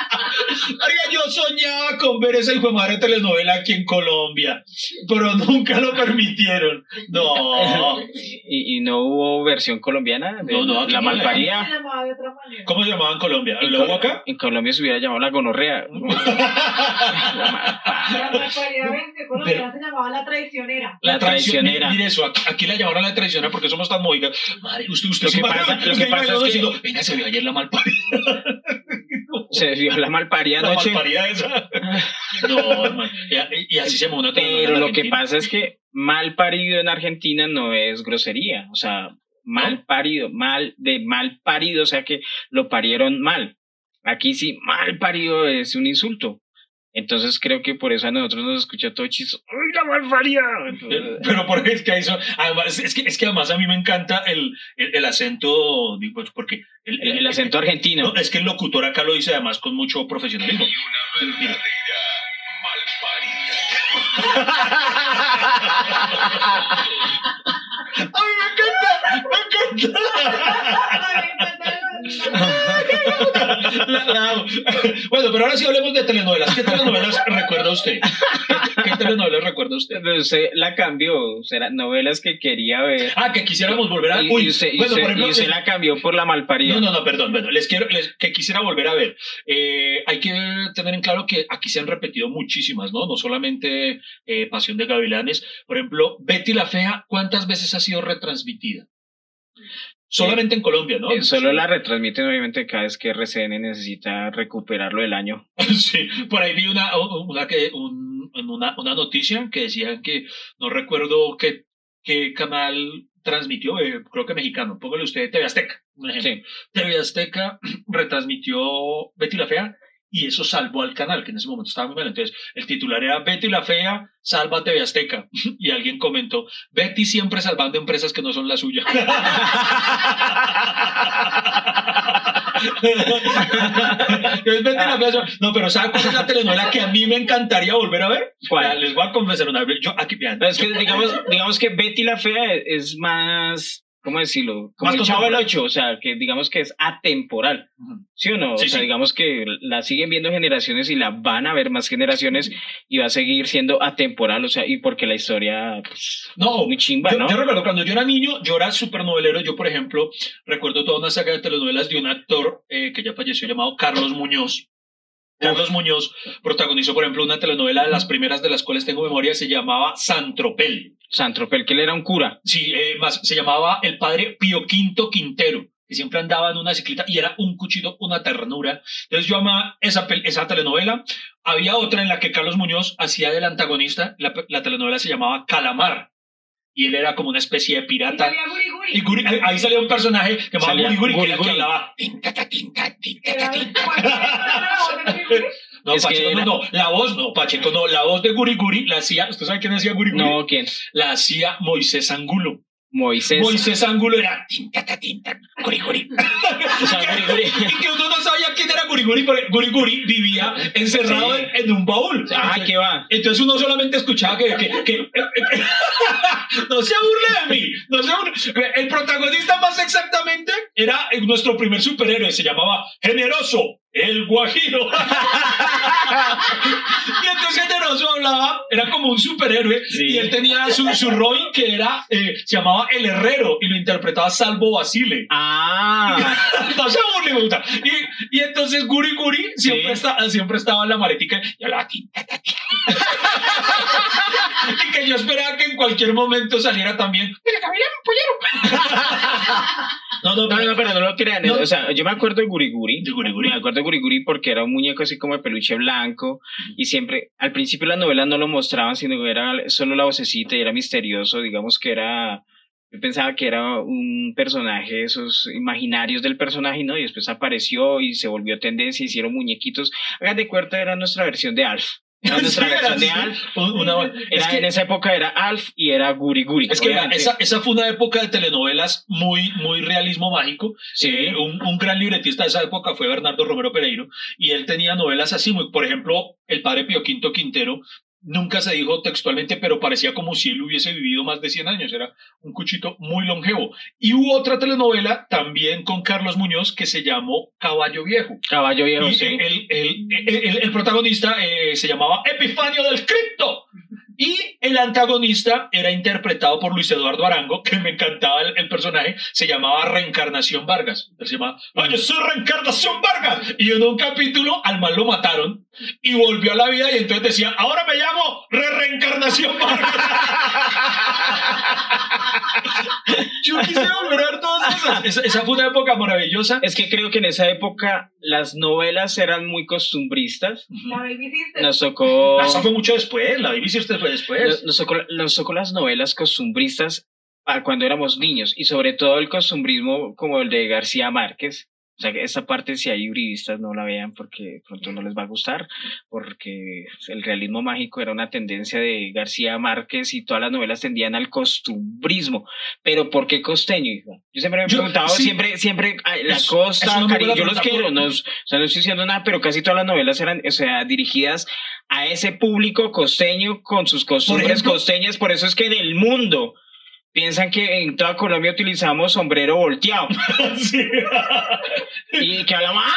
(laughs) Oiga, yo soñaba con ver esa hijo de madre telenovela aquí en Colombia, pero nunca lo permitieron. No. (laughs) ¿Y, y no hubo versión colombiana de No, no, aquí La no la- Se Malparida? llamaba de otra manera. ¿Cómo se llamaba en Colombia? En ¿Lo hubo acá? En Colombia se hubiera llamado La Gonorrea. (laughs) La Malparida. La que colombiana se llamaba la traicionera. La traicionera. Mire eso, aquí, aquí la llamaron la traicionera porque somos tan módicas. Madre, usted, usted Lo se que pasa- lo que pasa es que- diciendo, venga, se vio ayer la malparida. (laughs) Se vio la malparida La anoche. malparida esa. (laughs) No, hermano. Y, y así se telenovela Pero lo que pasa es que mal parido en Argentina no es grosería. O sea, mal parido, mal de mal parido, o sea que lo parieron mal. Aquí sí, mal parido es un insulto. Entonces creo que por eso a nosotros nos escucha todo chiso. ¡Ay, la! Entonces, (laughs) Pero porque es que eso, además, es que, es que además a mí me encanta el, el, el acento, digo, pues, porque el, el, el acento argentino. no, es que el locutor acá lo dice además con mucho profesionalismo. Y una verdadera malparida. (laughs) ¡A mí me encanta! ¡Me encanta! (laughs) (laughs) La- la- bueno, pero ahora sí hablemos de telenovelas. ¿Qué telenovelas recuerda usted? ¿Qué, qué telenovelas recuerda usted? La cambió, será novelas que quería ver. Ah, que quisiéramos volver a... y, Uy, y usted, y bueno, usted- por ejemplo, y usted la cambió por la malparida. No, no, no, perdón. Bueno, les quiero, les, que quisiera volver a ver. Eh, hay que tener en claro que aquí se han repetido muchísimas, ¿no? No solamente eh, Pasión de Gavilanes. Por ejemplo, Betty la Fea, ¿cuántas veces ha sido retransmitida? Solamente en Colombia, ¿no? Eh, Solo la retransmiten obviamente cada vez que RCN necesita recuperarlo del año. (laughs) Sí, por ahí vi una, una, que, un- una, una noticia que decían que, no recuerdo qué, qué canal transmitió, eh, creo que mexicano, póngale usted TV Azteca. Sí. TV Azteca (clears throat) retransmitió Betty la Fea y eso salvó al canal, que en ese momento estaba muy mal. Entonces, el titular era Betty la Fea, salva TV Azteca. (laughs) Y alguien comentó, Betty siempre salvando empresas que no son la suya. Entonces, (laughs) Betty la Fea, no, pero ¿sabe cuál es la telenovela que a mí me encantaría volver a ver? Ya, Les voy a confesar una vez. Yo, aquí, Pero es que digamos, digamos que Betty la Fea es más, ¿cómo decirlo? Como Más el Chavo del contemporáneo. Ocho, o sea, que digamos que es atemporal, Ujú. ¿sí o no? Sí, o sea, sí. digamos que la siguen viendo generaciones y la van a ver más generaciones y va a seguir siendo atemporal, o sea, y porque la historia, pues, No, muy chimba, yo, ¿no? yo recuerdo cuando yo era niño, yo era súper novelero. Yo, por ejemplo, recuerdo toda una saga de telenovelas de un actor eh, que ya falleció llamado Carlos Muñoz. Carlos Muñoz protagonizó, por ejemplo, una telenovela de las primeras de las cuales tengo memoria, se llamaba Santropel. Santropel, que él era un cura. Sí, eh, más, se llamaba el padre Pío Quinto Quintero, que siempre andaba en una ciclita y era un cuchito, una ternura. Entonces yo amaba esa, telenovela. Había otra en la que Carlos Muñoz hacía del antagonista. La telenovela se llamaba Calamar. Y él era como una especie de pirata. salía guri guri. Y Guri- ahí- salía un personaje que llamaba Guri Guri, que Guri era que hablaba. (laughs) No, Es Pacheco, era- no, no, la voz no, Pacheco, no, la voz de Guri Guri la hacía, ¿usted sabe quién hacía Guri Guri? No, ¿quién? La hacía Moisés Angulo. Moisés. Moisés Angulo era tin, ta, ta, tin, ta, Guri Guri. (laughs) O sea, (laughs) y que uno no sabía quién era Guri, porque Guri vivía encerrado Sí. en, en un baúl. Ah, ¿qué va? Entonces uno solamente escuchaba que, que, que- (laughs) no se burle de mí, no se burle. El protagonista más exactamente era nuestro primer superhéroe, se llamaba Generoso, el Guajiro. (laughs) y entonces Generoso hablaba, era como un superhéroe, Sí. y él tenía su, su Robin que era, eh, se llamaba El Herrero, y lo interpretaba Salvo Basile. Ah, No se burle. Y, y entonces Guri Guri siempre, Sí. está, siempre estaba en la maletica y hablaba (laughs) y que yo esperaba que en cualquier momento saliera también. "Mira, Gabriel, un pollero". (laughs) no, no, no, no, pero no lo crean. No. O sea, yo me acuerdo de Guri Guri. De Guri Guri. Me acuerdo de Guri Guri porque era un muñeco así como de peluche blanco y siempre, al principio las novelas no lo mostraban, sino que era solo la vocecita y era misterioso, digamos que era, yo pensaba que era un personaje, esos imaginarios del personaje, ¿no? Y después apareció y se volvió tendencia, hicieron muñequitos. Hagan de cuenta, era nuestra versión de Alf. Era nuestra Sí, era versión de así. Alf. Un- una- Era, es que, En esa época era Alf y era Guri Guri. es que esa, esa fue una época de telenovelas muy, muy realismo mágico. Sí. Eh, un, un gran libretista de esa época fue Bernardo Romero Pereiro y él tenía novelas así, muy, por ejemplo, El padre Pío Quinto Quintero. Nunca se dijo textualmente, pero parecía como si él hubiese vivido más de 100 años. Era un cuchito muy longevo. Y hubo otra telenovela también con Carlos Muñoz que se llamó Caballo Viejo. Caballo viejo, Y sí. el, el- el- el- el protagonista eh, se llamaba Epifanio del Cripto. Y el antagonista era interpretado por Luis Eduardo Arango, que me encantaba el, el personaje, se llamaba Reencarnación Vargas. Él se llamaba, "Ay, yo soy Reencarnación Vargas. Y en un capítulo al mal lo mataron y volvió a la vida y entonces decía, ahora me llamo Re Reencarnación Vargas. (laughs) yo quisiera volver a ver todas esas. (laughs) Esa, esa fue una época maravillosa. Es que creo que en esa época las novelas eran muy costumbristas. La baby sister. Nos tocó, Eso fue mucho después, la Baby Sister fue después. nos, nos tocó, nos tocó las novelas costumbristas cuando éramos niños y sobre todo el costumbrismo como el de García Márquez. O sea, que esta parte si hay uribistas no la vean porque pronto no les va a gustar, porque el realismo mágico era una tendencia de García Márquez y todas las novelas tendían al costumbrismo. Pero ¿por qué costeño? Yo siempre me he preguntado, sí. siempre, siempre, ay, la Es- es costa, una muy Cari- buena yo los quiero, por- no, o sea, no estoy diciendo nada, pero casi todas las novelas eran, o sea, dirigidas a ese público costeño con sus costumbres ejemplo- costeñas, por eso es que en el mundo piensan que en toda Colombia utilizamos sombrero volteado (laughs) Sí. y que hablamos "Ah,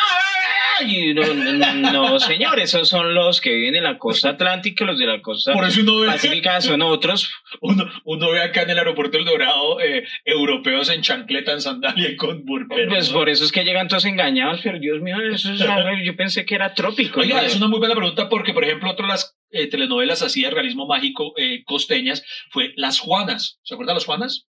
no, no, no, señor esos son los que viven en la costa atlántica los de la costa Por eso uno ve, pacífica son otros uno, uno ve acá en el aeropuerto del Dorado eh, europeos en chancleta, en sandalia y con burpero. pues por eso es que llegan todos engañados pero Dios mío eso es (laughs) algo- yo pensé que era trópico Oiga, ¿no? es una muy buena pregunta porque, por ejemplo, otra de las eh, telenovelas así de realismo mágico eh, costeñas fue Las Juanas. ¿Se acuerdan de Las Juanas?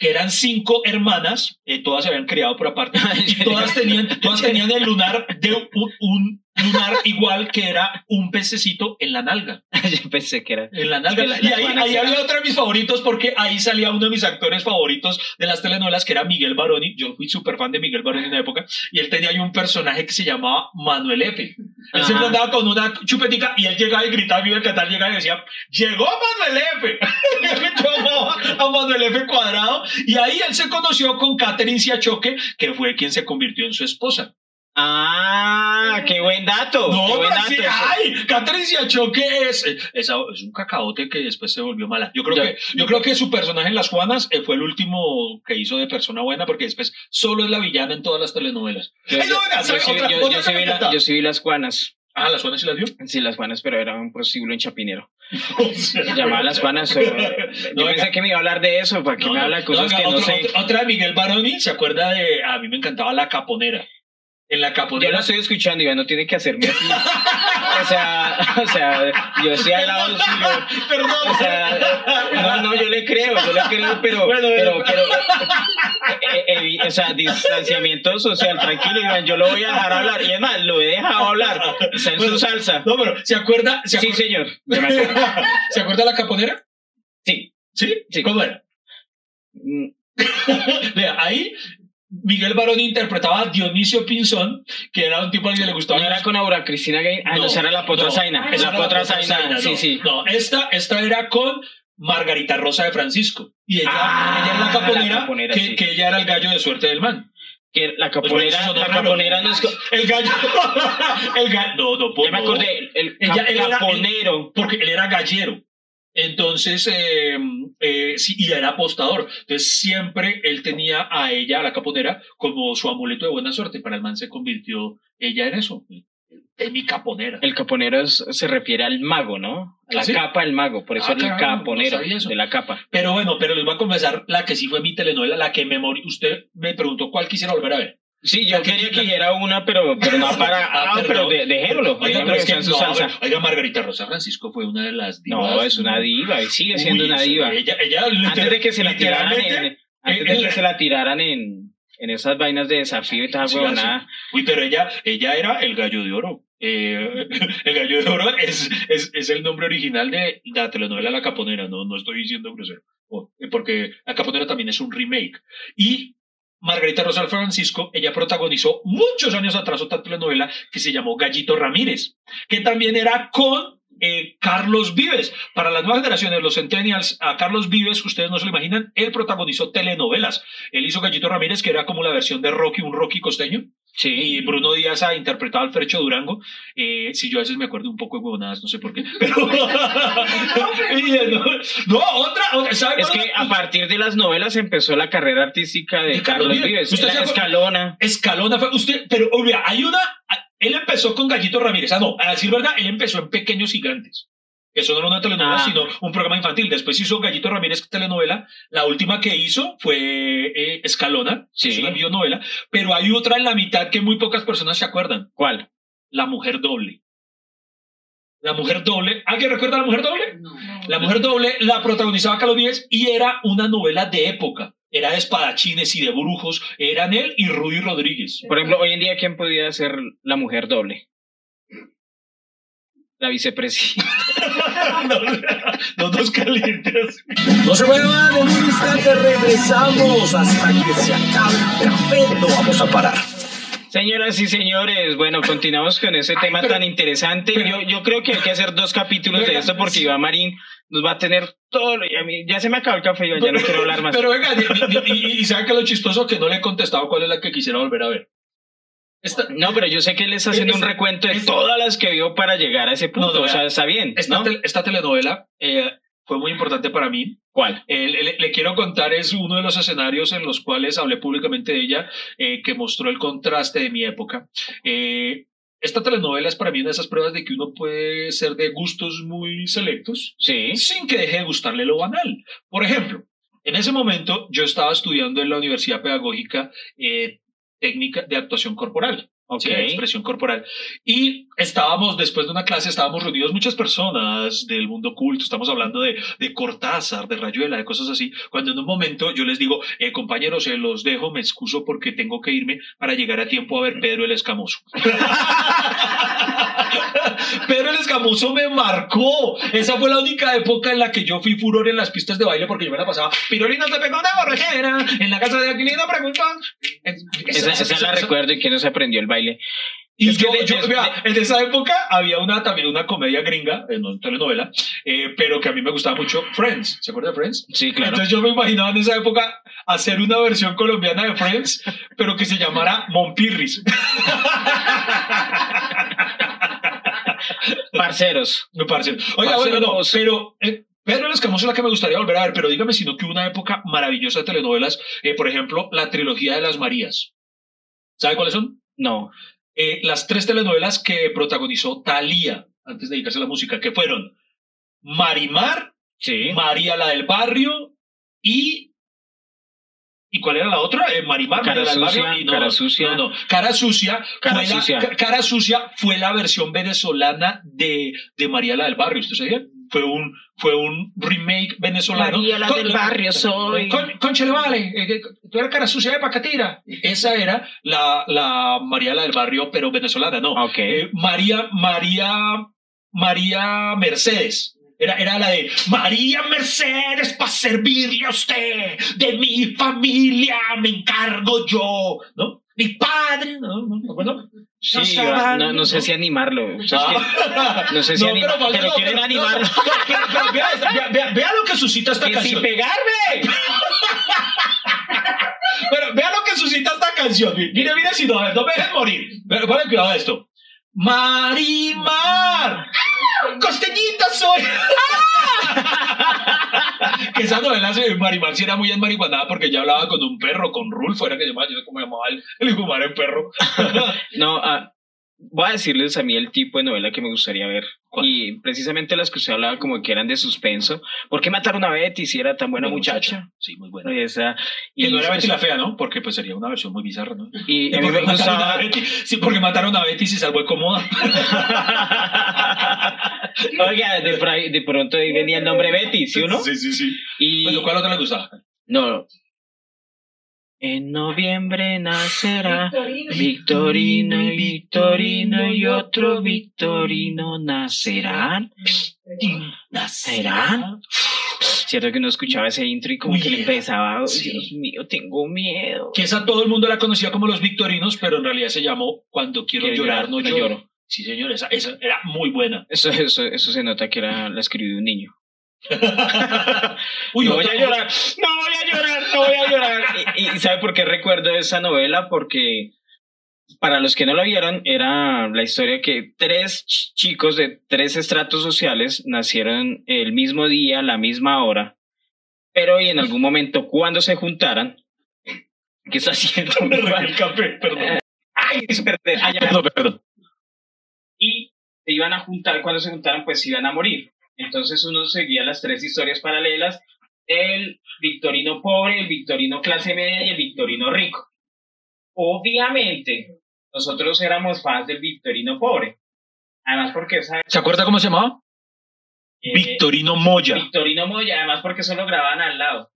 Que eran cinco hermanas, eh, todas se habían criado por aparte, (laughs) y todas tenían, todas tenían el lunar de un, un lunar igual que era un pececito en la nalga. (laughs) yo pensé que era En la nalga. La- y ahí, había otro de mis favoritos porque ahí salía uno de mis actores favoritos de las telenovelas que era Miguel Baroni. Yo fui súper fan de Miguel Baroni en una época y él tenía ahí un personaje que se llamaba Manuel F. Él siempre andaba con una chupetica y él llegaba y gritaba, vive el catal, llegaba y decía, llegó Manuel F. (laughs) A Manuel F cuadrado y ahí él se conoció con Catherine Siachoque, que fue quien se convirtió en su esposa. Ah qué buen dato No, qué buen pero dato sí, eso. ay, Catherine Siachoque es, es, es un cacaote que después se volvió mala. Yo creo, Ya. que, yo creo que su personaje en Las Juanas eh, fue el último que hizo de persona buena porque después solo es la villana en todas las telenovelas. Yo- Ay, no, yo- venga, yo ¿sabe? sí- otra- otra vi la- encanta. yo sí vi las Juanas Ah, Las Juanas sí las vio. Sí, las Juanas, pero era un prostíbulo en Chapinero. (laughs) Llamaba las Juanas. eh, (laughs) Yo No, pensé que me iba a hablar de eso, para que No, me habla no, cosas que no sé. Otra de Miguel Baroni, ¿se acuerda de.? A mí me encantaba La Caponera. En La Yo Caponera. lo estoy escuchando ya no tiene que hacerme así. O sea, o sea, yo estoy al lado suyo. Perdón. O sea, no, no, yo le creo, yo le creo, pero, Bueno, pero, bueno. pero, eh, eh, evi- o sea, distanciamiento social, tranquilo, Iván, yo lo voy a dejar hablar. Y es más, lo he dejado hablar, está en Bueno, su salsa. No, pero ¿se acuerda? ¿Se Sí, señor, yo me acuerdo. (laughs) ¿Se acuerda La Caponera? Sí. ¿Sí? Sí. ¿Cómo era? Mm, (laughs) Vea, ahí Miguel Baroni interpretaba a Dionisio Pinzón, que era un tipo al que le gustaba. No era con Aura Cristina Gay. Ah, no, esa era la potra no, Zaina. esa La era potra Zaina, no. sí, sí. No, esta, esta era con Margarita Rosa de Francisco. Y ella, Ah, ella era la caponera, la caponera, que, sí. que ella era el gallo de suerte del man. Que la Pues bueno, caponera, sonó la caponera no es. El gallo. (laughs) el gallo. No, no, Ya me no. acordé, el, el Ella- cap- él era- caponero. porque él era gallero. Entonces, eh, eh, sí, y era apostador. Entonces, siempre él tenía a ella, a la caponera, como su amuleto de buena suerte. Para el man se convirtió ella en eso. En mi caponera. El caponero es- se refiere al mago, ¿no? A la ¿Ah, sí? capa del mago, por eso Ah, el caramba, caponero de la capa. Pero bueno, pero les voy a confesar la que sí fue mi telenovela, la que me morí. Usted me preguntó cuál quisiera volver a ver. Sí, yo quería que dijera una, pero, pero no (laughs) para. Ah, Ah, pero de, dejémoslo. Oiga, pero es que no, salsa. oiga, Margarita Rosa Francisco fue una de las divas. No, es una diva, y sigue siendo Uy, una diva. Ella, ella Antes de que se la tiraran en, antes de en que la- se la tiraran en, en esas vainas de desafío y tal, Sí, huevonada. Uy, pero ella, ella era el gallo de oro. Eh, (laughs) el gallo de oro es, es, es el nombre original de la telenovela La Caponera, no, no estoy diciendo grosero, Oh, porque La Caponera también es un remake. Y Margarita Rosa Francisco, ella protagonizó muchos años atrás otra telenovela que se llamó Gallito Ramírez, que también era con eh, Carlos Vives. Para las nuevas generaciones, los centennials, a Carlos Vives, ustedes no se lo imaginan, él protagonizó telenovelas. Él hizo Gallito Ramírez, que era como la versión de Rocky, un Rocky costeño. Y Sí. Bruno Díaz ha interpretado al Fercho Durango. Eh, si yo a veces me acuerdo un poco de huevonadas, no sé por qué. Pero. (laughs) (laughs) Y, no, no, otra, otra. ¿sabe Es que a partir de las novelas empezó la carrera artística de, De Carlos Carlos Vives. Vives. ¿Usted? Escalona. Escalona fue usted, pero obvia, hay una. Él empezó con Gallito Ramírez. Ah, no, a decir verdad, él empezó en Pequeños Gigantes. Eso no era una telenovela, Ah. sino un programa infantil. Después hizo Gallito Ramírez telenovela. La última que hizo fue eh, Escalona, Sí. es una bionovela. Pero hay otra en la mitad que muy pocas personas se acuerdan. ¿Cuál? La Mujer Doble. La Mujer Doble. ¿Alguien recuerda a La Mujer Doble? No. La Mujer Doble la protagonizaba Carlos Vives y era una novela de época. Era de espadachines y de brujos. Eran él y Rudy Rodríguez. Por ejemplo, hoy en día, ¿quién podría ser la mujer doble? La vicepresidenta. no, no nos calientes. No se muevan, en un instante regresamos hasta que se acabe el café. No vamos a parar. Señoras y señores, bueno, continuamos con ese tema tan interesante. Yo, yo creo que hay que hacer dos capítulos de esto porque. Iván Marín nos va a tener todo. lo- y a mí- ya se me acabó el café, Iván, ya no quiero hablar más. Pero venga, y, y, y- y ¿saben qué es lo chistoso? Que no le he contestado cuál es la que quisiera volver a ver. Esta, No, pero yo sé que él está haciendo un recuento de todas las que vio para llegar a ese punto. No, no, o sea, está bien. esta, ¿no? tel- esta telenovela eh, fue muy importante para mí. ¿Cuál? Eh, le, le quiero contar, es uno de los escenarios en los cuales hablé públicamente de ella, eh, que mostró el contraste de mi época. Eh, esta telenovela es para mí una de esas pruebas de que uno puede ser de gustos muy selectos Sí. sin que deje de gustarle lo banal. Por ejemplo, en ese momento yo estaba estudiando en la Universidad Pedagógica eh, técnica de actuación corporal. Ok. Sí, expresión corporal. Y estábamos, después de una clase, estábamos reunidos muchas personas del mundo culto, estamos hablando de, de Cortázar, de Rayuela, de cosas así, cuando en un momento yo les digo, eh, compañeros, se los dejo, me excuso porque tengo que irme para llegar a tiempo a ver Pedro el Escamoso. (laughs) Pedro el Escamoso me marcó. Esa fue la única época en la que yo fui furor en las pistas de baile porque yo me la pasaba. Pirolina te pegó una borrachera en la casa de Aquilino preguntó. Esa, esa la recuerdo y que no se aprendió el baile. Y Es que yo, de- yo- de- vea, en esa época había una también una comedia gringa, eh, no telenovela, eh, pero que a mí me gustaba mucho, Friends. ¿Se acuerda de Friends? Sí, claro. Entonces yo me imaginaba en esa época hacer una versión colombiana de Friends, pero que se llamara Monpirris. (laughs) Parceros. Me parece. Oiga, bueno, no, Parceros. pero eh, Pedro el Escamoso es la que me gustaría volver a ver, pero dígame si no que una época maravillosa de telenovelas, eh, por ejemplo, la trilogía de las Marías. ¿Sabe cuáles son? No. eh, las tres telenovelas que protagonizó Thalía antes de dedicarse a la música, que fueron Marimar, Sí. María la del Barrio y... ¿Y cuál era la otra? Eh, Marimar, Cara María la del Barrio y no, Cara Sucia. No, no. Cara Sucia, Cara fue Sucia. La, Cara Sucia fue la versión venezolana de, de María la del Barrio, ¿usted sabía? Fue un, fue un remake venezolano. María la Con- del barrio soy. Con, conchale, vale, eh, que tú eres cara sucia de Pacatira. Esa era la, la María la del barrio, pero venezolana, no. Eh, María, María, María Mercedes. Era, era la de María Mercedes para servirle a usted. De mi familia me encargo yo, ¿no? Mi padre, ¿no? ¿No? ¿Me acuerdo? Sí, No saben, no, no sé ¿no? si animarlo. O sea, es que- Ah. no sé si anima- falta- pero quieren no, animarlo. no, pero- pero vea, vea- vea- vea lo que suscita esta que canción. sin pegarme. Pero vea lo que suscita esta canción. Mire, mire, si no, no me dejen morir. Pero ponle cuidado a esto. Marimar, costeñita soy. (laughs) que esa novela de Marimar sí era muy enmarihuanada porque ella hablaba con un perro, con Rulfo, era que llamaba, yo no sé cómo llamaba el, el madre perro. (laughs) No, ah, voy a decirles a mí el tipo de novela que me gustaría ver. ¿Cuál? Y precisamente las que usted hablaba como que eran de suspenso. ¿Por qué mataron a Betty si era tan buena muchacha? Sí, muy buena. Esa, Que y, no era Betty la fea, ¿no? Porque pues sería una versión muy bizarra, ¿no? y a ¿Y mí por me gustaba. Betty? Sí, porque mataron a Betty y se salvó de cómoda. (laughs) Oiga, de, pronto ahí venía el nombre Betty, ¿sí o no? Sí, sí, sí. Y Bueno, ¿cuál otra le gustaba? no. En noviembre nacerá Victorino. Victorino y Victorino y otro Victorino nacerán. ¿Nacerán? Cierto que uno escuchaba ese intro y como Uy, que le empezaba, "Oh, sí. Dios mío, tengo miedo. Que esa todo el mundo la conocía como los victorinos, pero en realidad se llamó Cuando quiero, llorar, no no lloro. lloro. Sí, señor, esa, esa era muy buena. Eso, eso, eso se nota que era la escribió un niño. (laughs) Uy, no voy a llorar, no voy a llorar, no voy a llorar. (laughs) Y, y ¿sabe por qué recuerdo esa novela? Porque para los que no la vieron, era la historia que tres ch- chicos de tres estratos sociales nacieron el mismo día, la misma hora, pero y en algún momento cuando se juntaran, ¿qué está haciendo? (laughs) Me regué el café, perdón. Ay, perdón. y se iban a juntar, cuando se juntaran, pues se iban a morir. Entonces uno seguía las tres historias paralelas, el victorino pobre, el victorino clase media y el victorino rico. Obviamente, nosotros éramos fans del victorino pobre. Además porque esa... ¿Se acuerda cómo se llamaba? Eh, Victorino Moya. Victorino Moya, además porque solo grababan al lado.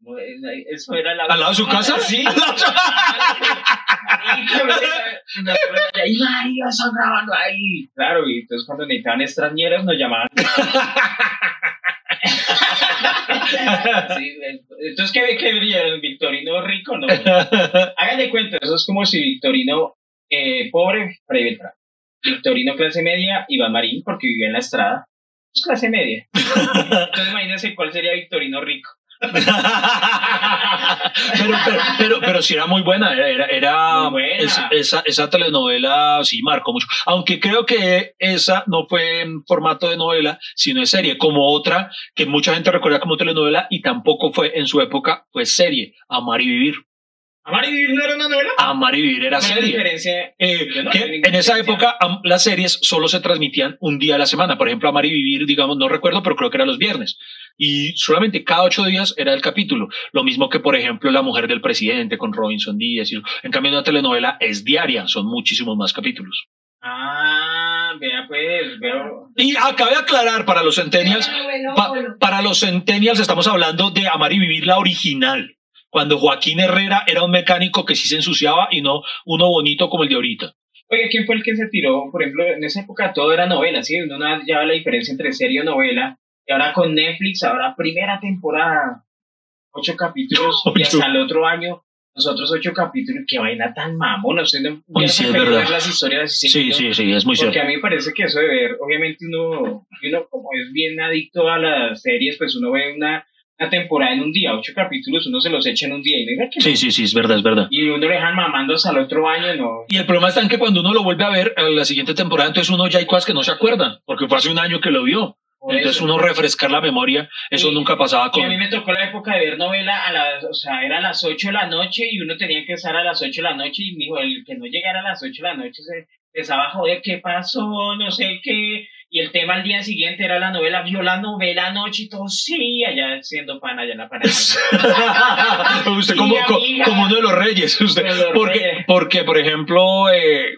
Eso era la... ¿Al lado de su casa? (laughs) Sí. Ahí María, están grabando ahí. Claro, y entonces cuando necesitaban extranjeros nos llamaban. (laughs) Sí, entonces, ¿qué, qué vieron? ¿Victorino rico? No. (laughs) Hagan de cuenta, eso es como si Victorino Eh, pobre Freddy. Victorino clase media, Iván Marín, porque vivía en la estrada. Es clase media. Entonces imagínense cuál sería Victorino rico. (laughs) pero, pero, pero, pero sí era muy buena, era, era, era- Muy buena. es- esa, esa telenovela sí marcó mucho. Aunque creo que esa no fue en formato de novela, sino de serie, como otra que mucha gente recuerda como telenovela y tampoco fue en su época, fue serie, Amar y Vivir. ¿Amar y vivir no era una novela? Amar y Vivir era ¿Cuál es la serie. diferencia? Eh, no que en esa época las series solo se transmitían un día a la semana. Por ejemplo, Amar y Vivir, digamos, no recuerdo, pero creo que era los viernes. Y solamente cada ocho días era el capítulo. Lo mismo que, por ejemplo, La Mujer del Presidente con Robinson Díaz. En cambio, una telenovela es diaria, son muchísimos más capítulos. Ah, vea pues, veo. Y acabe de aclarar para los centennials, pa- para los centennials estamos hablando de Amar y Vivir la original. Cuando Joaquín Herrera era un mecánico que sí se ensuciaba y no uno bonito como el de ahorita. Oye, ¿quién fue el que se tiró? Por ejemplo, en esa época todo era novela, ¿sí? Uno no ya ve la diferencia entre serie y novela. Y ahora con Netflix, ahora primera temporada, ocho capítulos, (laughs) y hasta el otro año, los otros ocho capítulos. Qué vaina tan mamona. Usted no ya sí, es preferido verdad. ver las historias así. Sí, sí, sí, es muy Porque cierto. a mí me parece que eso de ver, obviamente uno, uno como es bien adicto a las series, pues uno ve una, una temporada en un día, ocho capítulos, uno se los echa en un día y diga que no. Sí, sí, sí, es verdad, es verdad. Y uno le dejan mamando hasta el otro año, no. Y el problema está en que cuando uno lo vuelve a ver a la siguiente temporada, entonces uno ya hay cosas que no se acuerdan, porque fue hace un año que lo vio. Por Entonces eso. uno refrescar la memoria, eso Y- nunca pasaba Y con... a mí me tocó la época de ver novela a las, o sea, era a las 8 de la noche y uno tenía que estar a las 8 de la noche y me dijo, el que no llegara a las 8 de la noche se empezaba a joder, ¿qué pasó? No sé qué. Y el tema al día siguiente era la novela, vio la novela anoche y todo, sí, allá siendo pan allá en la pared. (laughs) usted como, amiga. como uno de los reyes, usted. Los Porque, reyes. porque, por ejemplo, eh,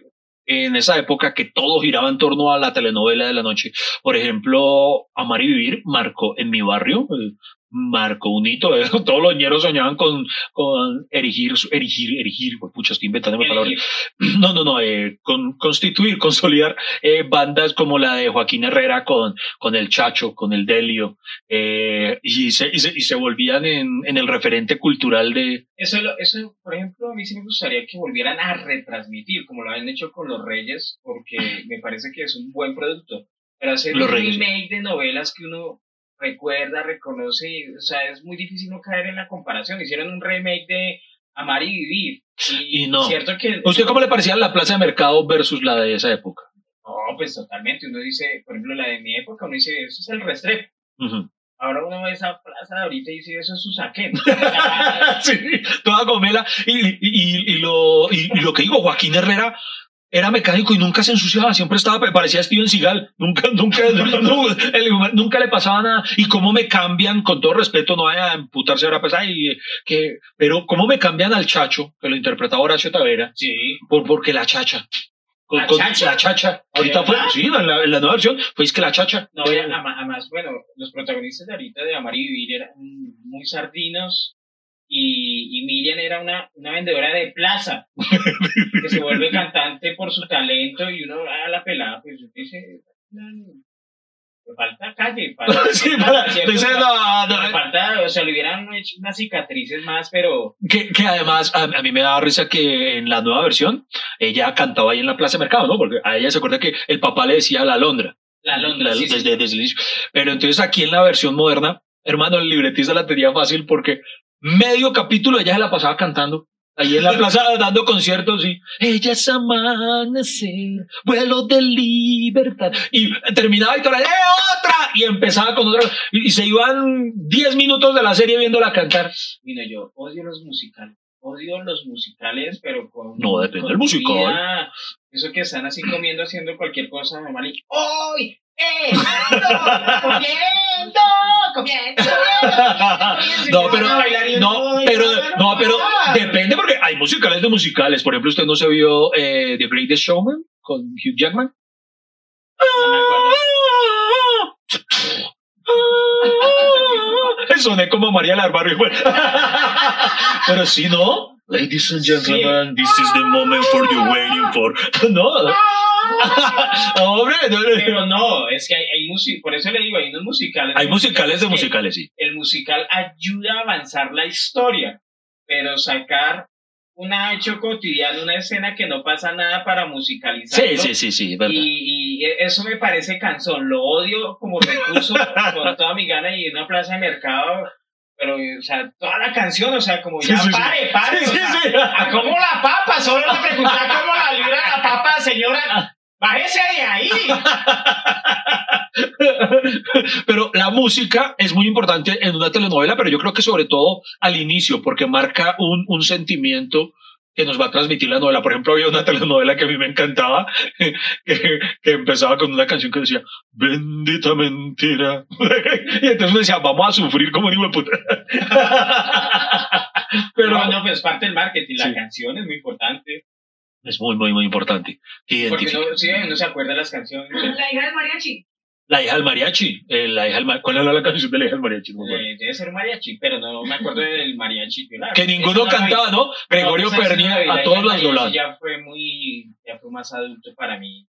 en esa época que todo giraba en torno a la telenovela de la noche, por ejemplo, Amar y Vivir marcó en mi barrio, marcó un hito. eh, (laughs) Todos los ñeros soñaban con, con erigir, erigir, erigir, pues, pucha, estoy inventando palabras. (clears throat) No, no, no, eh, con, constituir, (laughs) consolidar eh, bandas como la de Joaquín Herrera con, con el Chacho, con el Delio, eh, y, se, y, se, y se volvían en, en el referente cultural de... Eso, eso, por ejemplo, a mí sí me gustaría que volvieran a retransmitir, como lo han hecho con Los Reyes, porque me parece que es un buen producto. Pero hacer Los un remake de novelas que uno recuerda, reconoce, y, o sea, es muy difícil no caer en la comparación. Hicieron un remake de Amar y Vivir. Y, Y no. Cierto que... ¿Usted cómo le parecía la plaza de mercado versus la de esa época? No, pues totalmente. Uno dice, por ejemplo, la de mi época, uno dice, eso es el Restrepo. Ahora uno ve esa plaza de ahorita y dice, eso es Usaquén. (laughs) (laughs) sí, toda gomela. Y, y, y, y lo, y, y lo que digo, Joaquín Herrera era mecánico y nunca se ensuciaba, siempre estaba, parecía Steven Seagal, nunca, (laughs) nunca, el- nunca le pasaba nada. Y cómo me cambian, con todo respeto, no vaya a emputarse ahora, pues, ay, que, pero cómo me cambian al Chacho, que lo interpretaba Horacio Tavera, sí. por, porque la chacha. Con, ¿La con- chacha? la chacha. Ahorita fue, sí, en la, en la nueva versión, fue es que la chacha. No, además, bueno, los protagonistas de ahorita de Amar y Vivir eran muy sardinos y, y Miriam era una, una vendedora de plaza (laughs) que se vuelve cantante por su talento y uno a la pelada, pues dice, "Mm, le falta calle, falta, (laughs) Sí, para- ¿cierto? dice, no, no, Le falta, o sea, le hubieran hecho unas cicatrices más, pero Que, que además a, a mí me daba risa que en la nueva versión ella cantaba ahí en la Plaza de Mercado, ¿no? Porque a ella se acuerda que el papá le decía la Londra. la Londra, la- sí, sí. desde, desde el inicio. Pero entonces aquí en la versión moderna, hermano, el libretista la tenía fácil porque medio capítulo ella se la pasaba cantando. Ahí en la (laughs) plaza dando conciertos y ella es amanecer, vuelo de libertad. Y terminaba y todo, ¡eh, otra! Y empezaba con otra. Y, y se iban 10 minutos de la serie viéndola cantar. Mira, yo odio los musicales. Odio los musicales, pero con. No, depende del musical. Eso que están así comiendo, haciendo cualquier cosa normal y. ¡Hoy! ¡Eh! ¡No! ¡Comiendo! ¡Comiendo! No, pero, no, pero, no, pero depende porque hay musicales de musicales. Por ejemplo, usted no se vio eh, The Greatest Showman con Hugh Jackman. (laughs) Soné como María igual. (laughs) Pero sí, ¿no? Ladies and gentlemen, this is the moment for you waiting for. (laughs) (laughs) No. Hombre, no. Pero no, es que hay, hay música, por eso le digo, hay unos musicales. hay musicales de musicales, sí. El musical ayuda a avanzar la historia, pero sacar un hecho cotidiano, una escena que no pasa nada para musicalizar. Sí, sí, sí, sí, verdad. Y, y eso me parece cansón, lo odio como recurso (laughs) con toda mi gana y en una plaza de mercado, pero, o sea, toda la canción, o sea, como ya sí, sí. pare, pare, Sí, o sí, sea, sí. ¿a cómo la papa? Solo me preguntar cómo la libra la papa, señora, bájese de ahí. Pero la música es muy importante en una telenovela, pero yo creo que sobre todo al inicio, porque marca un, un sentimiento que nos va a transmitir la novela. Por ejemplo, había una telenovela que a mí me encantaba, (laughs) que, que empezaba con una canción que decía, bendita mentira. (laughs) Y entonces uno decía, vamos a sufrir como un hijo de puta. (laughs) Pero no, no, pues es parte del marketing, la Sí. canción es muy importante. es muy, muy, muy importante. que Porque no, sí, uno se acuerda de las canciones. La hija del mariachi. La hija del mariachi. eh, la hija del ¿Cuál era la canción de la hija del mariachi? No. Eh, debe ser mariachi, pero no me acuerdo del mariachi. la- que ninguno cantaba, ¿no? Gregorio No, a todos los dolaban. Ya fue muy, ya fue más adulto para mí.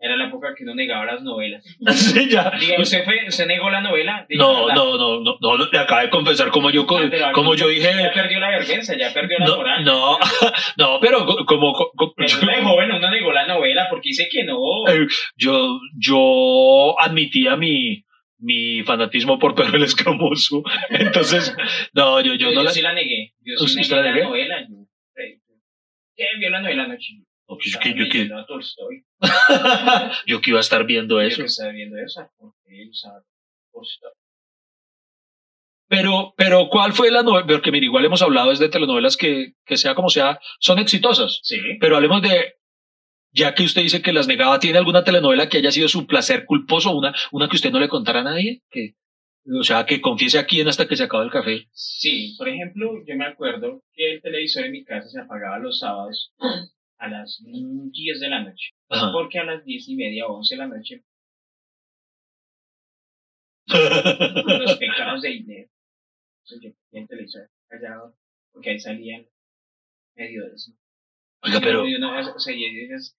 Era la época que uno negaba las novelas. (laughs) Sí, ya. Diga, ¿usted, fue, ¿usted negó la novela? Diga, No, la- no, no, no, no, le acabo de confesar como yo, Ah, pero como aquí yo dije, Ya perdió la vergüenza, ya perdió la no, moral. no, (laughs) no, pero co- como, co- co- Pero uno de joven uno negó la novela porque dice que no. eh, yo, yo admitía mi, mi fanatismo por Pedro el Escamoso, (laughs) entonces, no, yo, yo yo, no la, sí la negué. Yo ¿Usted sí la negué la negué? novela. Yo, eh, ¿Quién vio la novela anoche? no, pues, Estaba que yo, que, Tolstoy. (laughs) yo que iba a estar viendo Yo eso, que estaba viendo eso. Porque él usaba Tolstoy. pero, pero, ¿cuál fue la novela? Porque, mira, igual hemos hablado es de telenovelas que, que sea como sea, son exitosas, Sí. pero hablemos de, ya que usted dice que las negaba, ¿tiene alguna telenovela que haya sido su placer culposo? Una, una que usted no le contara a nadie, que, o sea, que confiese a quién hasta que se acaba el café. Sí, por ejemplo, yo me acuerdo que el televisor en mi casa se apagaba los sábados a las mm, 10 de la noche. Ajá. Porque a las 10 y media o 11 de la noche, (laughs) los pecados de dinero. Entonces yo ponía el televisor callado, porque ahí salían medio de eso. Oiga, pero, o sea, esas-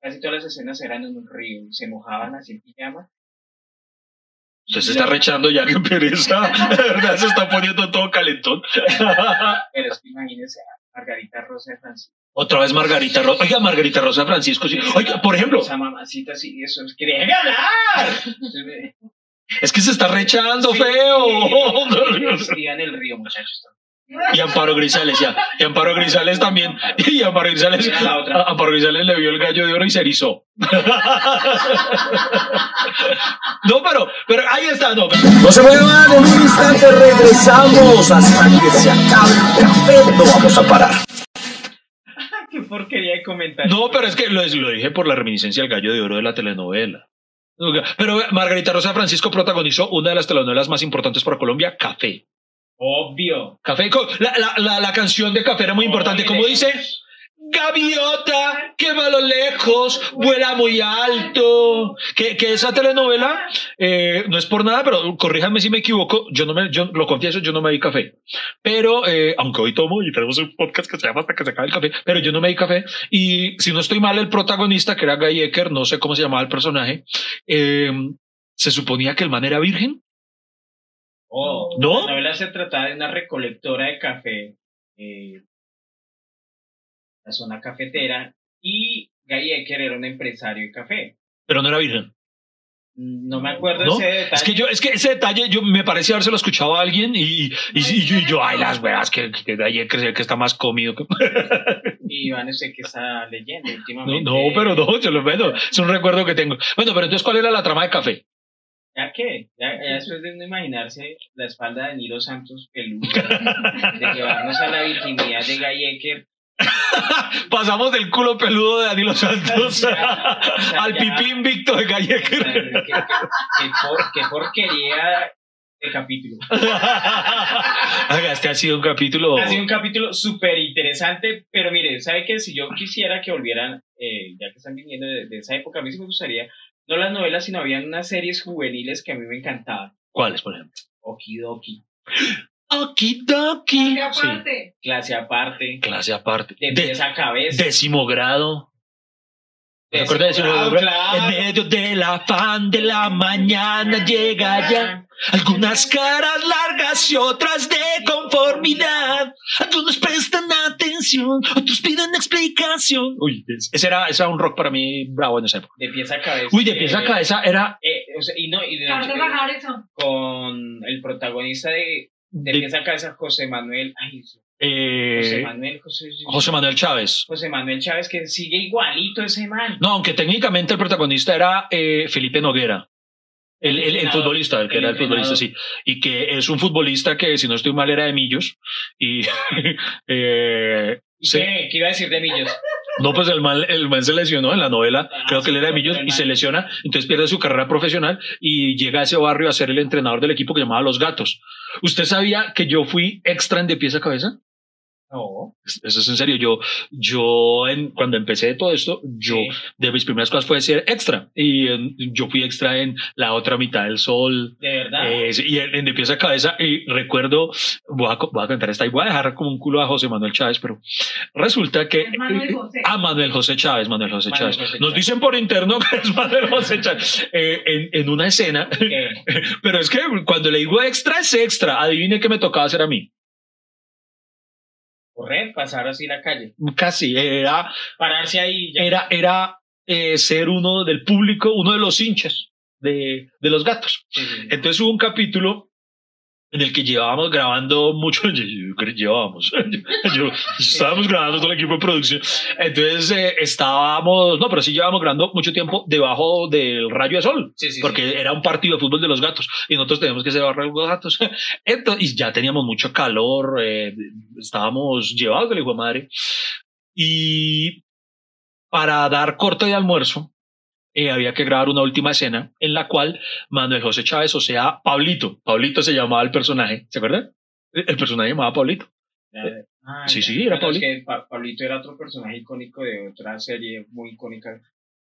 casi todas las escenas eran en un río, se mojaban así en pijama. usted se está rechando ya, qué pereza. (laughs) De verdad, se está poniendo todo calentón. Pero es que imagínense a Margarita Rosa de Francisco. Otra vez Margarita Rosa. Oiga, Margarita Rosa Francisco. sí. Oiga, por ejemplo, Esa mamacita así, eso es que déjeme hablar. Es que se está rechando Sí, feo. Escriba (laughs) en el río, muchachos. Y Amparo Grisales, ya. Y Amparo Grisales también. Y Amparo Grisales, a Amparo Grisales le vio el gallo de oro y se erizó. (laughs) No, pero, pero ahí está, no. No se muevan, en un instante regresamos hasta que se acabe el café. No vamos a parar. Porquería de comentario. No, pero es que lo, lo dije por la reminiscencia del gallo de oro de la telenovela. Pero Margarita Rosa Francisco protagonizó una de las telenovelas más importantes para Colombia, Café. Obvio. Café, co- la, la, la, la canción de Café era muy importante. Como dice, Gaviota, que va a lo lejos, vuela muy alto. Que, que esa telenovela, eh, no es por nada, pero corríjanme si me equivoco, yo no me, yo lo confieso, yo no me di café. Pero, eh, aunque hoy tomo y tenemos un podcast que se llama Hasta que se acabe el café, pero yo no me di café. Y si no estoy mal, el protagonista, que era Guy Ecker, no sé cómo se llamaba el personaje, eh, se suponía que el man era virgen. Oh, ¿No? La novela se trataba de una recolectora de café. Eh, la zona cafetera. Y Guy Ecker era un empresario de café. Pero no era virgen. No me acuerdo ¿No? ese detalle. Es que yo, es que ese detalle, yo me parece habérselo escuchado a alguien y, y, y yo, y yo, ay, las weas, que, que de ayer creía que está más comido que. (laughs) Y Iván, usted que está leyendo No, últimamente. no, pero no, yo lo veo. Es un recuerdo que tengo. Bueno, pero entonces, ¿cuál era la trama de café? ¿Ya qué? Ya, ya después de uno imaginarse la espalda de Nilo Santos peluda, (laughs) de llevarnos a la virginidad de Guy Ecker, (laughs) Pasamos del culo peludo de Danilo Santos Ya, o sea, al ya. pipí invicto de o sea, Gallecker. qué, qué- qué por- qué porquería de capítulo. (laughs) Este ha sido un capítulo. Ha sido un capítulo súper interesante, pero mire, ¿sabe qué? Si yo quisiera que volvieran, eh, ya que están viniendo de, de esa época, a mí sí me gustaría, no las novelas, sino habían unas series juveniles que a mí me encantaban. ¿Cuáles, por ejemplo? Okidoki, Okidoki. Y aparte, clase aparte, Clase aparte. de De- pies a cabeza. décimo grado. ¿Se Décimo acuerda de décimo grado, grado? claro. En medio del afán de la mañana llega ya. Algunas caras largas y otras de conformidad. Algunos prestan atención, otros piden explicación. Uy, ese era, ese era un rock para mí bravo en esa época. De pieza a cabeza. Uy, de pieza a cabeza era eh, o sea, y no, y de- eh, con el protagonista de, de de- pieza a cabeza, José Manuel. Ay, José Manuel, José, José Manuel Chávez. José Manuel Chávez, que sigue igualito ese man. No, aunque técnicamente el protagonista era eh, Felipe Noguera. El, el- futbolista, el que el era el futbolista, sí. Y que es un futbolista que, si no estoy mal, era de Millos. Y (laughs) eh, ¿Qué? ¿Qué iba a decir de Millos? No, pues el man, el man se lesionó en la novela, Ah, creo que él era de Millos y se lesiona, entonces pierde su carrera profesional y llega a ese barrio a ser el entrenador del equipo que llamaba Los Gatos. ¿Usted sabía que yo fui extra en De Pies a Cabeza? No. Eso es en serio. Yo, yo en, cuando empecé todo esto, yo Sí. de mis primeras cosas fue ser extra y en- yo fui extra en La Otra Mitad del Sol. De verdad. eh, y en, en De Pies a Cabeza, y recuerdo, voy a, voy a contar esta y voy a dejar como un culo a José Manuel Chávez, pero resulta que Manuel José. Ah, Manuel José Chávez, Manuel José Manuel Chávez. José Nos Chávez. dicen por interno que es Manuel José Chávez. Eh, en, en una escena, (laughs) pero es que cuando le digo extra es extra. Adivine qué me tocaba hacer a mí. Correr, pasar así la calle. Casi, era, Pararse ahí ya. era, era eh, ser uno del público, uno de los hinchas de, de los gatos. Entonces hubo un capítulo en el que llevábamos grabando mucho, (laughs) llevábamos, (laughs) estábamos grabando todo el equipo de producción, entonces eh, estábamos, no, pero sí llevábamos grabando mucho tiempo debajo del rayo de sol, Sí, sí, porque sí. era un partido de fútbol de los gatos y nosotros teníamos que de los gatos, (laughs) entonces y ya teníamos mucho calor, eh, estábamos llevados del hijo de madre y para dar corte de almuerzo, eh, había que grabar una última escena en la cual Manuel José Chávez, o sea, Pablito, Pablito se llamaba el personaje, ¿se acuerdan? El el personaje llamaba Pablito. Ah, Sí, sí, era Bueno, es Pablito. que Pa- Pablito era otro personaje icónico de otra serie muy icónica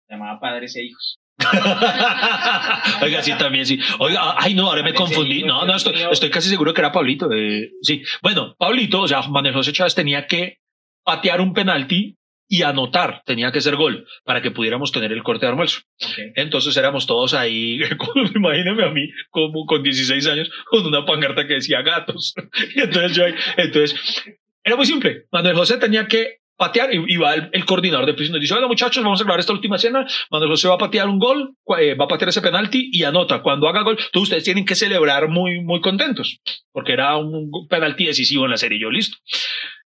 llamada Padres e Hijos. (laughs) Oiga, sí, también sí. Oiga, ay, no, ahora me Parece confundí. No, no, estoy, estoy casi seguro que era Pablito. eh, sí. Bueno, Pablito, o sea, Manuel José Chávez tenía que patear un penalti y anotar, tenía que ser gol para que pudiéramos tener el corte de almuerzo. Ok. Entonces éramos todos ahí, (laughs) con- imagíneme a mí, como con 16 años, con una pancarta que decía gatos. Y (laughs) entonces yo ahí, entonces, era muy simple. Manuel José tenía que patear y, va el, el coordinador de prisión y dice, bueno muchachos, vamos a grabar esta última escena. Manuel José va a patear un gol, eh, va a patear ese penalti y anota. Cuando haga gol, todos ustedes tienen que celebrar muy, muy contentos, porque era un penalti decisivo en la serie. Yo, listo.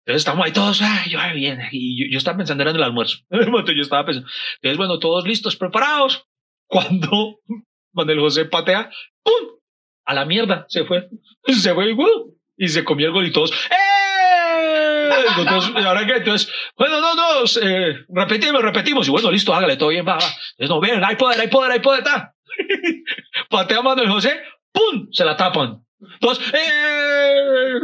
Entonces estamos ahí todos, ay, yo, ay, bien. Y yo, yo estaba pensando era en el almuerzo. (laughs) yo estaba pensando. Entonces, bueno, todos listos, preparados. Cuando (laughs) Manuel José patea, ¡pum! A la mierda, se fue. (laughs) Se fue y, ¡pum! y se comió el gol y todos, ¡eh! Entonces, ahora que, entonces, bueno, no, no, eh, repetimos, repetimos. Y bueno, listo, hágale, todo bien, va, va. Entonces, no, bien, hay poder, hay poder, hay poder, ta. Patea Manuel José, ¡pum! Se la tapan. Entonces, ¡eh!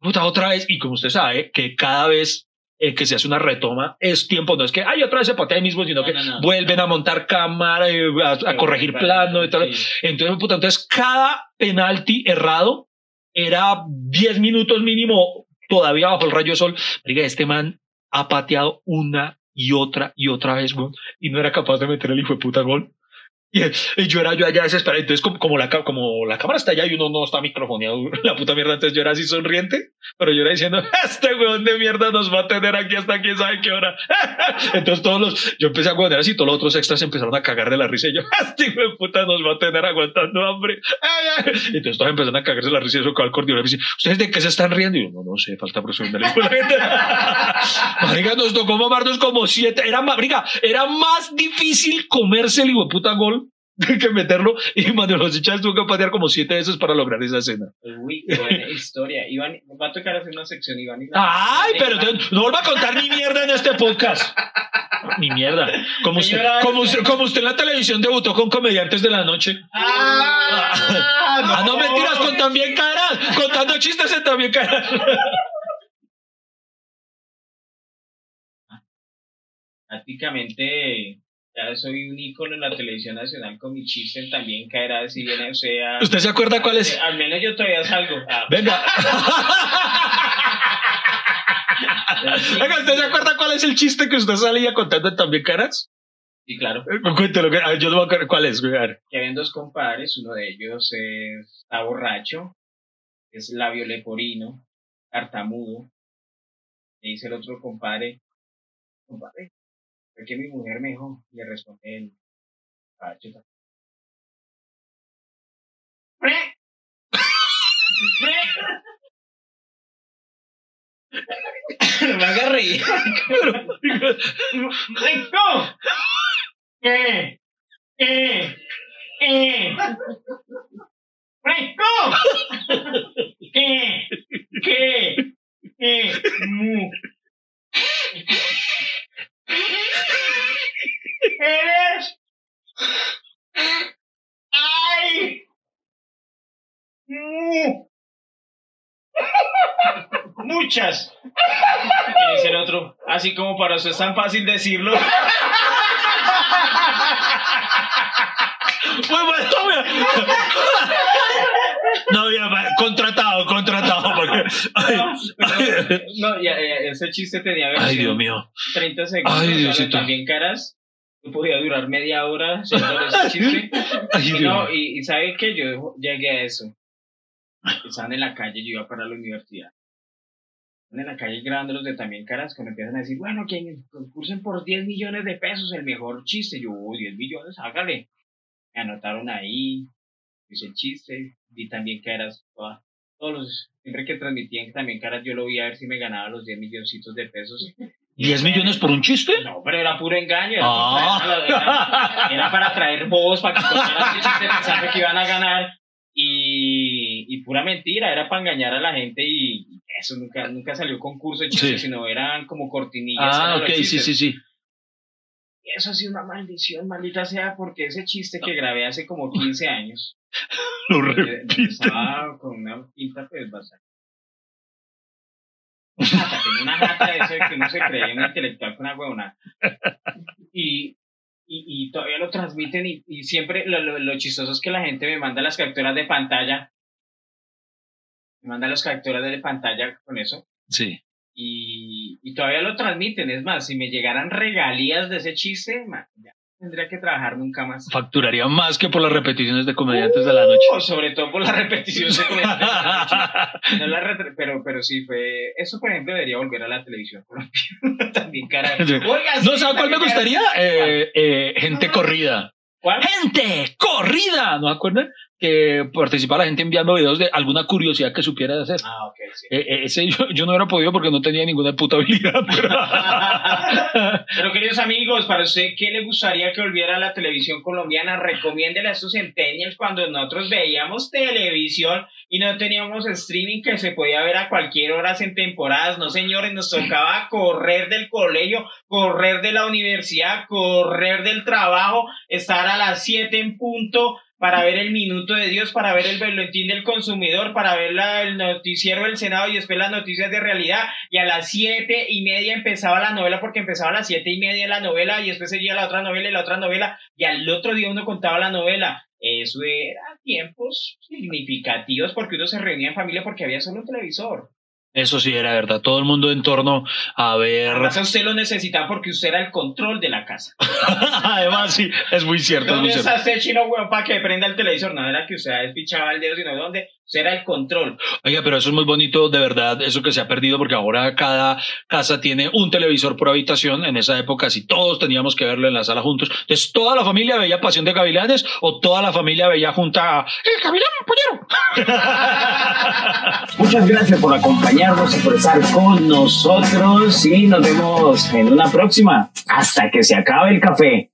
Puta, otra vez. Y como usted sabe, que cada vez eh, que se hace una retoma es tiempo, no es que, ay, otra vez se patea ahí mismo, sino No, que no, no. vuelven a montar cámara, eh, a, a corregir plano y tal. Sí. Entonces, puta, entonces cada penalti errado era 10 minutos mínimo todavía bajo el rayo de sol. Diga, este man ha pateado una y otra y otra vez, y no era capaz de meter el hijo de puta gol. (laughs) Y, y yo era yo allá desesperado. Entonces, como, como, la, como la cámara está allá y uno no está microfoneado, (laughs) la puta mierda, entonces yo era así sonriente, pero yo era diciendo, (laughs) este weón de mierda nos va a tener aquí hasta quién sabe qué hora. entonces todos los, yo empecé a aguantar así, todos los otros extras empezaron a cagar de la risa y yo, este de puta nos va a tener aguantando hambre. Y entonces todos empezaron a cagarse de la risa y eso acabó el coordinador me dice, ¿ustedes de qué se están riendo? Y yo, no, no sé, falta gente. Marica, nos tocó mamarnos como siete. Era, ma- marica, era más difícil comerse el hijo puta gol (laughs) que meterlo. Y Manuel José Chávez tuvo que patear como siete veces para lograr esa escena. Uy, qué buena historia. Iván, va a tocar hacer una sección, Iván. Ay, pero no vuelva a contar ni mierda en este podcast. Ni mierda. Como usted, como usted, como usted en la televisión debutó con comediantes de la noche. Ah, Ah, no mentiras, con también caras. Contando chistes en también caras. Prácticamente ya soy un ícono en la televisión nacional con mi chiste también caerá si viene, o sea. ¿Usted se acuerda cuál es? Al menos yo todavía salgo. Ah, Venga. (laughs) Venga, ¿usted se acuerda cuál es el chiste que usted salía contando también caras? Sí, claro. Eh, Cuéntelo, yo no me acuerdo cuál es, ver. Que habían dos compadres, uno de ellos es- está borracho, es labio leporino, tartamudo. Le dice el otro compadre, compadre, ¿por qué mi mujer me dejó? Le responde él, "Ah, chuta". Me hagas reír. ¡Rico! ¿Qué? ¿Qué? ¿Qué? ¡Rico! ¿Qué? ¿Qué? ¿Qué? Mu. ¿Eres? ¡Ay! Mu. Muchas. Y dice el otro, así como para usted es tan fácil decirlo. Muy bueno. No, va, contratado, contratado. porque- Ay, ay, No, ya, ya, ese chiste tenía ay, Dios mío. 30 segundos. Ay, Diosito. También caras. Yo podía durar media hora haciendo ese chiste. Ay, Y, Dios no, y, y ¿sabe qué? Yo llegué a eso. Estaban en la calle, yo iba para la universidad. En la calle grabando los de también caras, cuando empiezan a decir, bueno, que concursen por 10 millones de pesos, el mejor chiste. Yo, "Uy, 10 millones, hágale. Me anotaron ahí, hice el chiste, vi también caras, toda- todos los, siempre que transmitían también caras, yo lo vi a ver si me ganaba los 10 milloncitos de pesos. (laughs) ¿10 millones por un chiste? No, pero era puro engaño. Era, Ah. para, era- era para traer bobos para que contaran chiste pensando que iban a ganar. Y, y pura mentira, era para engañar a la gente y eso nunca, nunca salió concurso de chistes, Sí. sino eran como cortinillas. Ah, ok, sí, sí, sí. Y eso ha sido una maldición, maldita sea, porque ese chiste que grabé hace como 15 años, (laughs) Lo donde repite. con una pinta pues bastante. Una jata, tenía una jata de eso de que uno se creía un intelectual con una huevona. Y, y, y todavía lo transmiten y, y siempre lo, lo, lo chistoso es que la gente me manda las capturas de pantalla. Me manda las capturas de pantalla con eso. Sí. Y, y todavía lo transmiten. Es más, si me llegaran regalías de ese chiste, ya tendría que trabajar nunca más. Facturaría más que por las repeticiones de comediantes de la noche. O sobre todo por la repetición de comediantes de la noche. No la retre- pero, pero sí fue. Eso, por ejemplo, debería volver a la televisión colombiana. (laughs) También, cara. Oiga, No, sí, ¿sabes cuál me gustaría? Eh, eh, gente corrida. ¿Cuál? ¡Gente corrida! ¿No acuerdan? Que participaba la gente enviando videos de alguna curiosidad que supiera de hacer. Ah, ok, sí. Eh, eh, ese yo, yo no hubiera podido porque no tenía ninguna puta habilidad. pero- (laughs) Pero queridos amigos, para usted, ¿qué le gustaría que volviera a la televisión colombiana? Recomiéndele a estos centennials cuando nosotros veíamos televisión y no teníamos streaming que se podía ver a cualquier hora en temporadas. No, señores, nos tocaba correr del colegio, correr de la universidad, correr del trabajo, estar a las 7 en punto para ver el minuto de Dios, para ver el boletín del consumidor, para ver la- el noticiero del Senado y después las noticias de realidad. Y a las siete y media empezaba la novela porque empezaba a las siete y media la novela y después seguía la otra novela y la otra novela y al otro día uno contaba la novela. Eso era tiempos significativos porque uno se reunía en familia porque había solo un televisor. Eso sí era verdad. Todo el mundo en torno a ver. Además a usted lo necesitaba porque usted era el control de la casa. (laughs) Además, sí, es muy cierto. Es muy ¿Dónde cierto. está este chino, weón, para que prenda el televisor? No era que usted despichaba el dedo, sino dónde usted era el control. Oiga, pero eso es muy bonito, de verdad, eso que se ha perdido, porque ahora cada casa tiene un televisor por habitación. En esa época, si todos teníamos que verlo en la sala juntos. Entonces, toda la familia veía Pasión de Gavilanes o toda la familia veía junta El Gavilán Pollero. (laughs) Muchas gracias por acompañarnos y por estar con nosotros y nos vemos en una próxima. Hasta que se acabe el café.